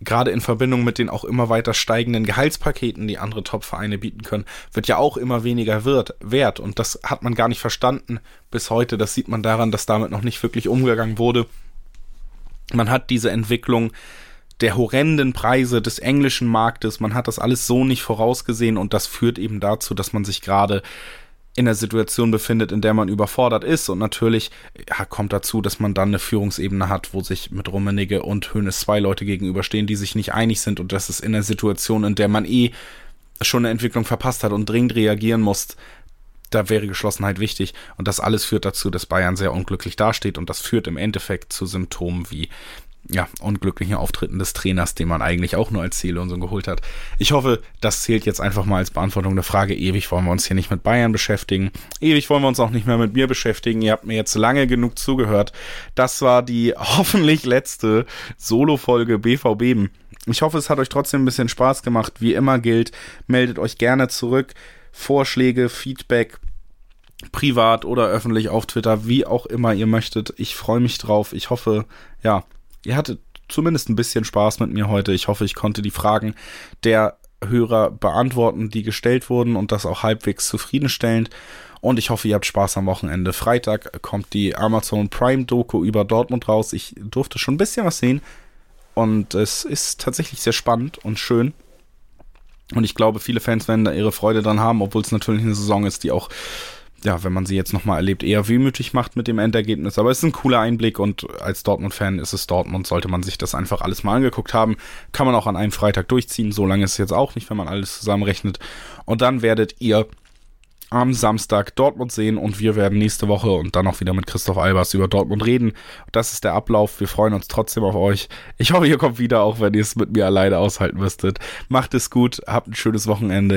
gerade in Verbindung mit den auch immer weiter steigenden Gehaltspaketen, die andere Top-Vereine bieten können, wird ja auch immer weniger wird, wert. Und das hat man gar nicht verstanden bis heute. Das sieht man daran, dass damit noch nicht wirklich umgegangen wurde. Man hat diese Entwicklung der horrenden Preise des englischen Marktes, man hat das alles so nicht vorausgesehen und das führt eben dazu, dass man sich gerade in der Situation befindet, in der man überfordert ist. Und natürlich ja, kommt dazu, dass man dann eine Führungsebene hat, wo sich mit Rummenigge und Hönes zwei Leute gegenüberstehen, die sich nicht einig sind. Und das ist in der Situation, in der man eh schon eine Entwicklung verpasst hat und dringend reagieren muss, da wäre Geschlossenheit wichtig. Und das alles führt dazu, dass Bayern sehr unglücklich dasteht. Und das führt im Endeffekt zu Symptomen wie ja, unglücklichen Auftritten des Trainers, den man eigentlich auch nur als Ziellösung geholt hat. Ich hoffe, das zählt jetzt einfach mal als Beantwortung der Frage. Ewig wollen wir uns hier nicht mit Bayern beschäftigen. Ewig wollen wir uns auch nicht mehr mit mir beschäftigen. Ihr habt mir jetzt lange genug zugehört. Das war die hoffentlich letzte Solo-Folge BVB. Ich hoffe, es hat euch trotzdem ein bisschen Spaß gemacht. Wie immer gilt, meldet euch gerne zurück. Vorschläge, Feedback, privat oder öffentlich auf Twitter, wie auch immer ihr möchtet. Ich freue mich drauf. Ich hoffe, ja, ihr hattet zumindest ein bisschen Spaß mit mir heute. Ich hoffe, ich konnte die Fragen der Hörer beantworten, die gestellt wurden und das auch halbwegs zufriedenstellend. Und ich hoffe, ihr habt Spaß am Wochenende. Freitag kommt die Amazon Prime Doku über Dortmund raus. Ich durfte schon ein bisschen was sehen. Und es ist tatsächlich sehr spannend und schön. Und ich glaube, viele Fans werden da ihre Freude dran haben, obwohl es natürlich eine Saison ist, die auch ja, wenn man sie jetzt nochmal erlebt, eher wehmütig macht mit dem Endergebnis. Aber es ist ein cooler Einblick und als Dortmund-Fan ist es Dortmund, sollte man sich das einfach alles mal angeguckt haben. Kann man auch an einem Freitag durchziehen, so lange ist es jetzt auch nicht, wenn man alles zusammenrechnet. Und dann werdet ihr am Samstag Dortmund sehen und wir werden nächste Woche und dann auch wieder mit Christoph Albers über Dortmund reden. Das ist der Ablauf. Wir freuen uns trotzdem auf euch. Ich hoffe, ihr kommt wieder, auch wenn ihr es mit mir alleine aushalten müsstet. Macht es gut, habt ein schönes Wochenende.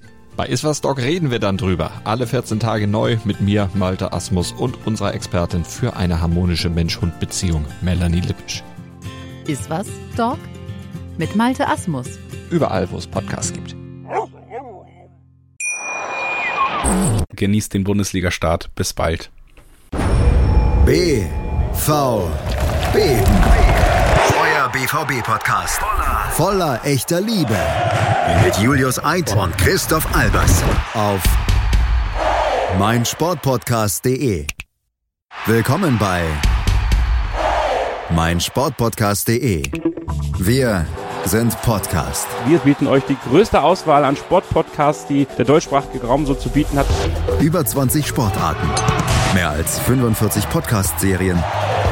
Bei Iswas Dog reden wir dann drüber. Alle 14 Tage neu mit mir, Malte Asmus und unserer Expertin für eine harmonische Mensch-Hund-Beziehung, Melanie Lippisch. Iswas Dog mit Malte Asmus. Überall, wo es Podcasts gibt. Genießt den Bundesliga-Start. Bis bald. B, V, Beben. Euer BVB-Podcast. Voller, voller echter Liebe. Mit Julius Eid und Christoph Albers. Auf meinsportpodcast.de. Willkommen bei meinsportpodcast.de. Wir sind Podcast. Wir bieten euch die größte Auswahl an Sportpodcasts, die der deutschsprachige Raum so zu bieten hat. Über 20 Sportarten. Mehr als 45 Podcast-Serien.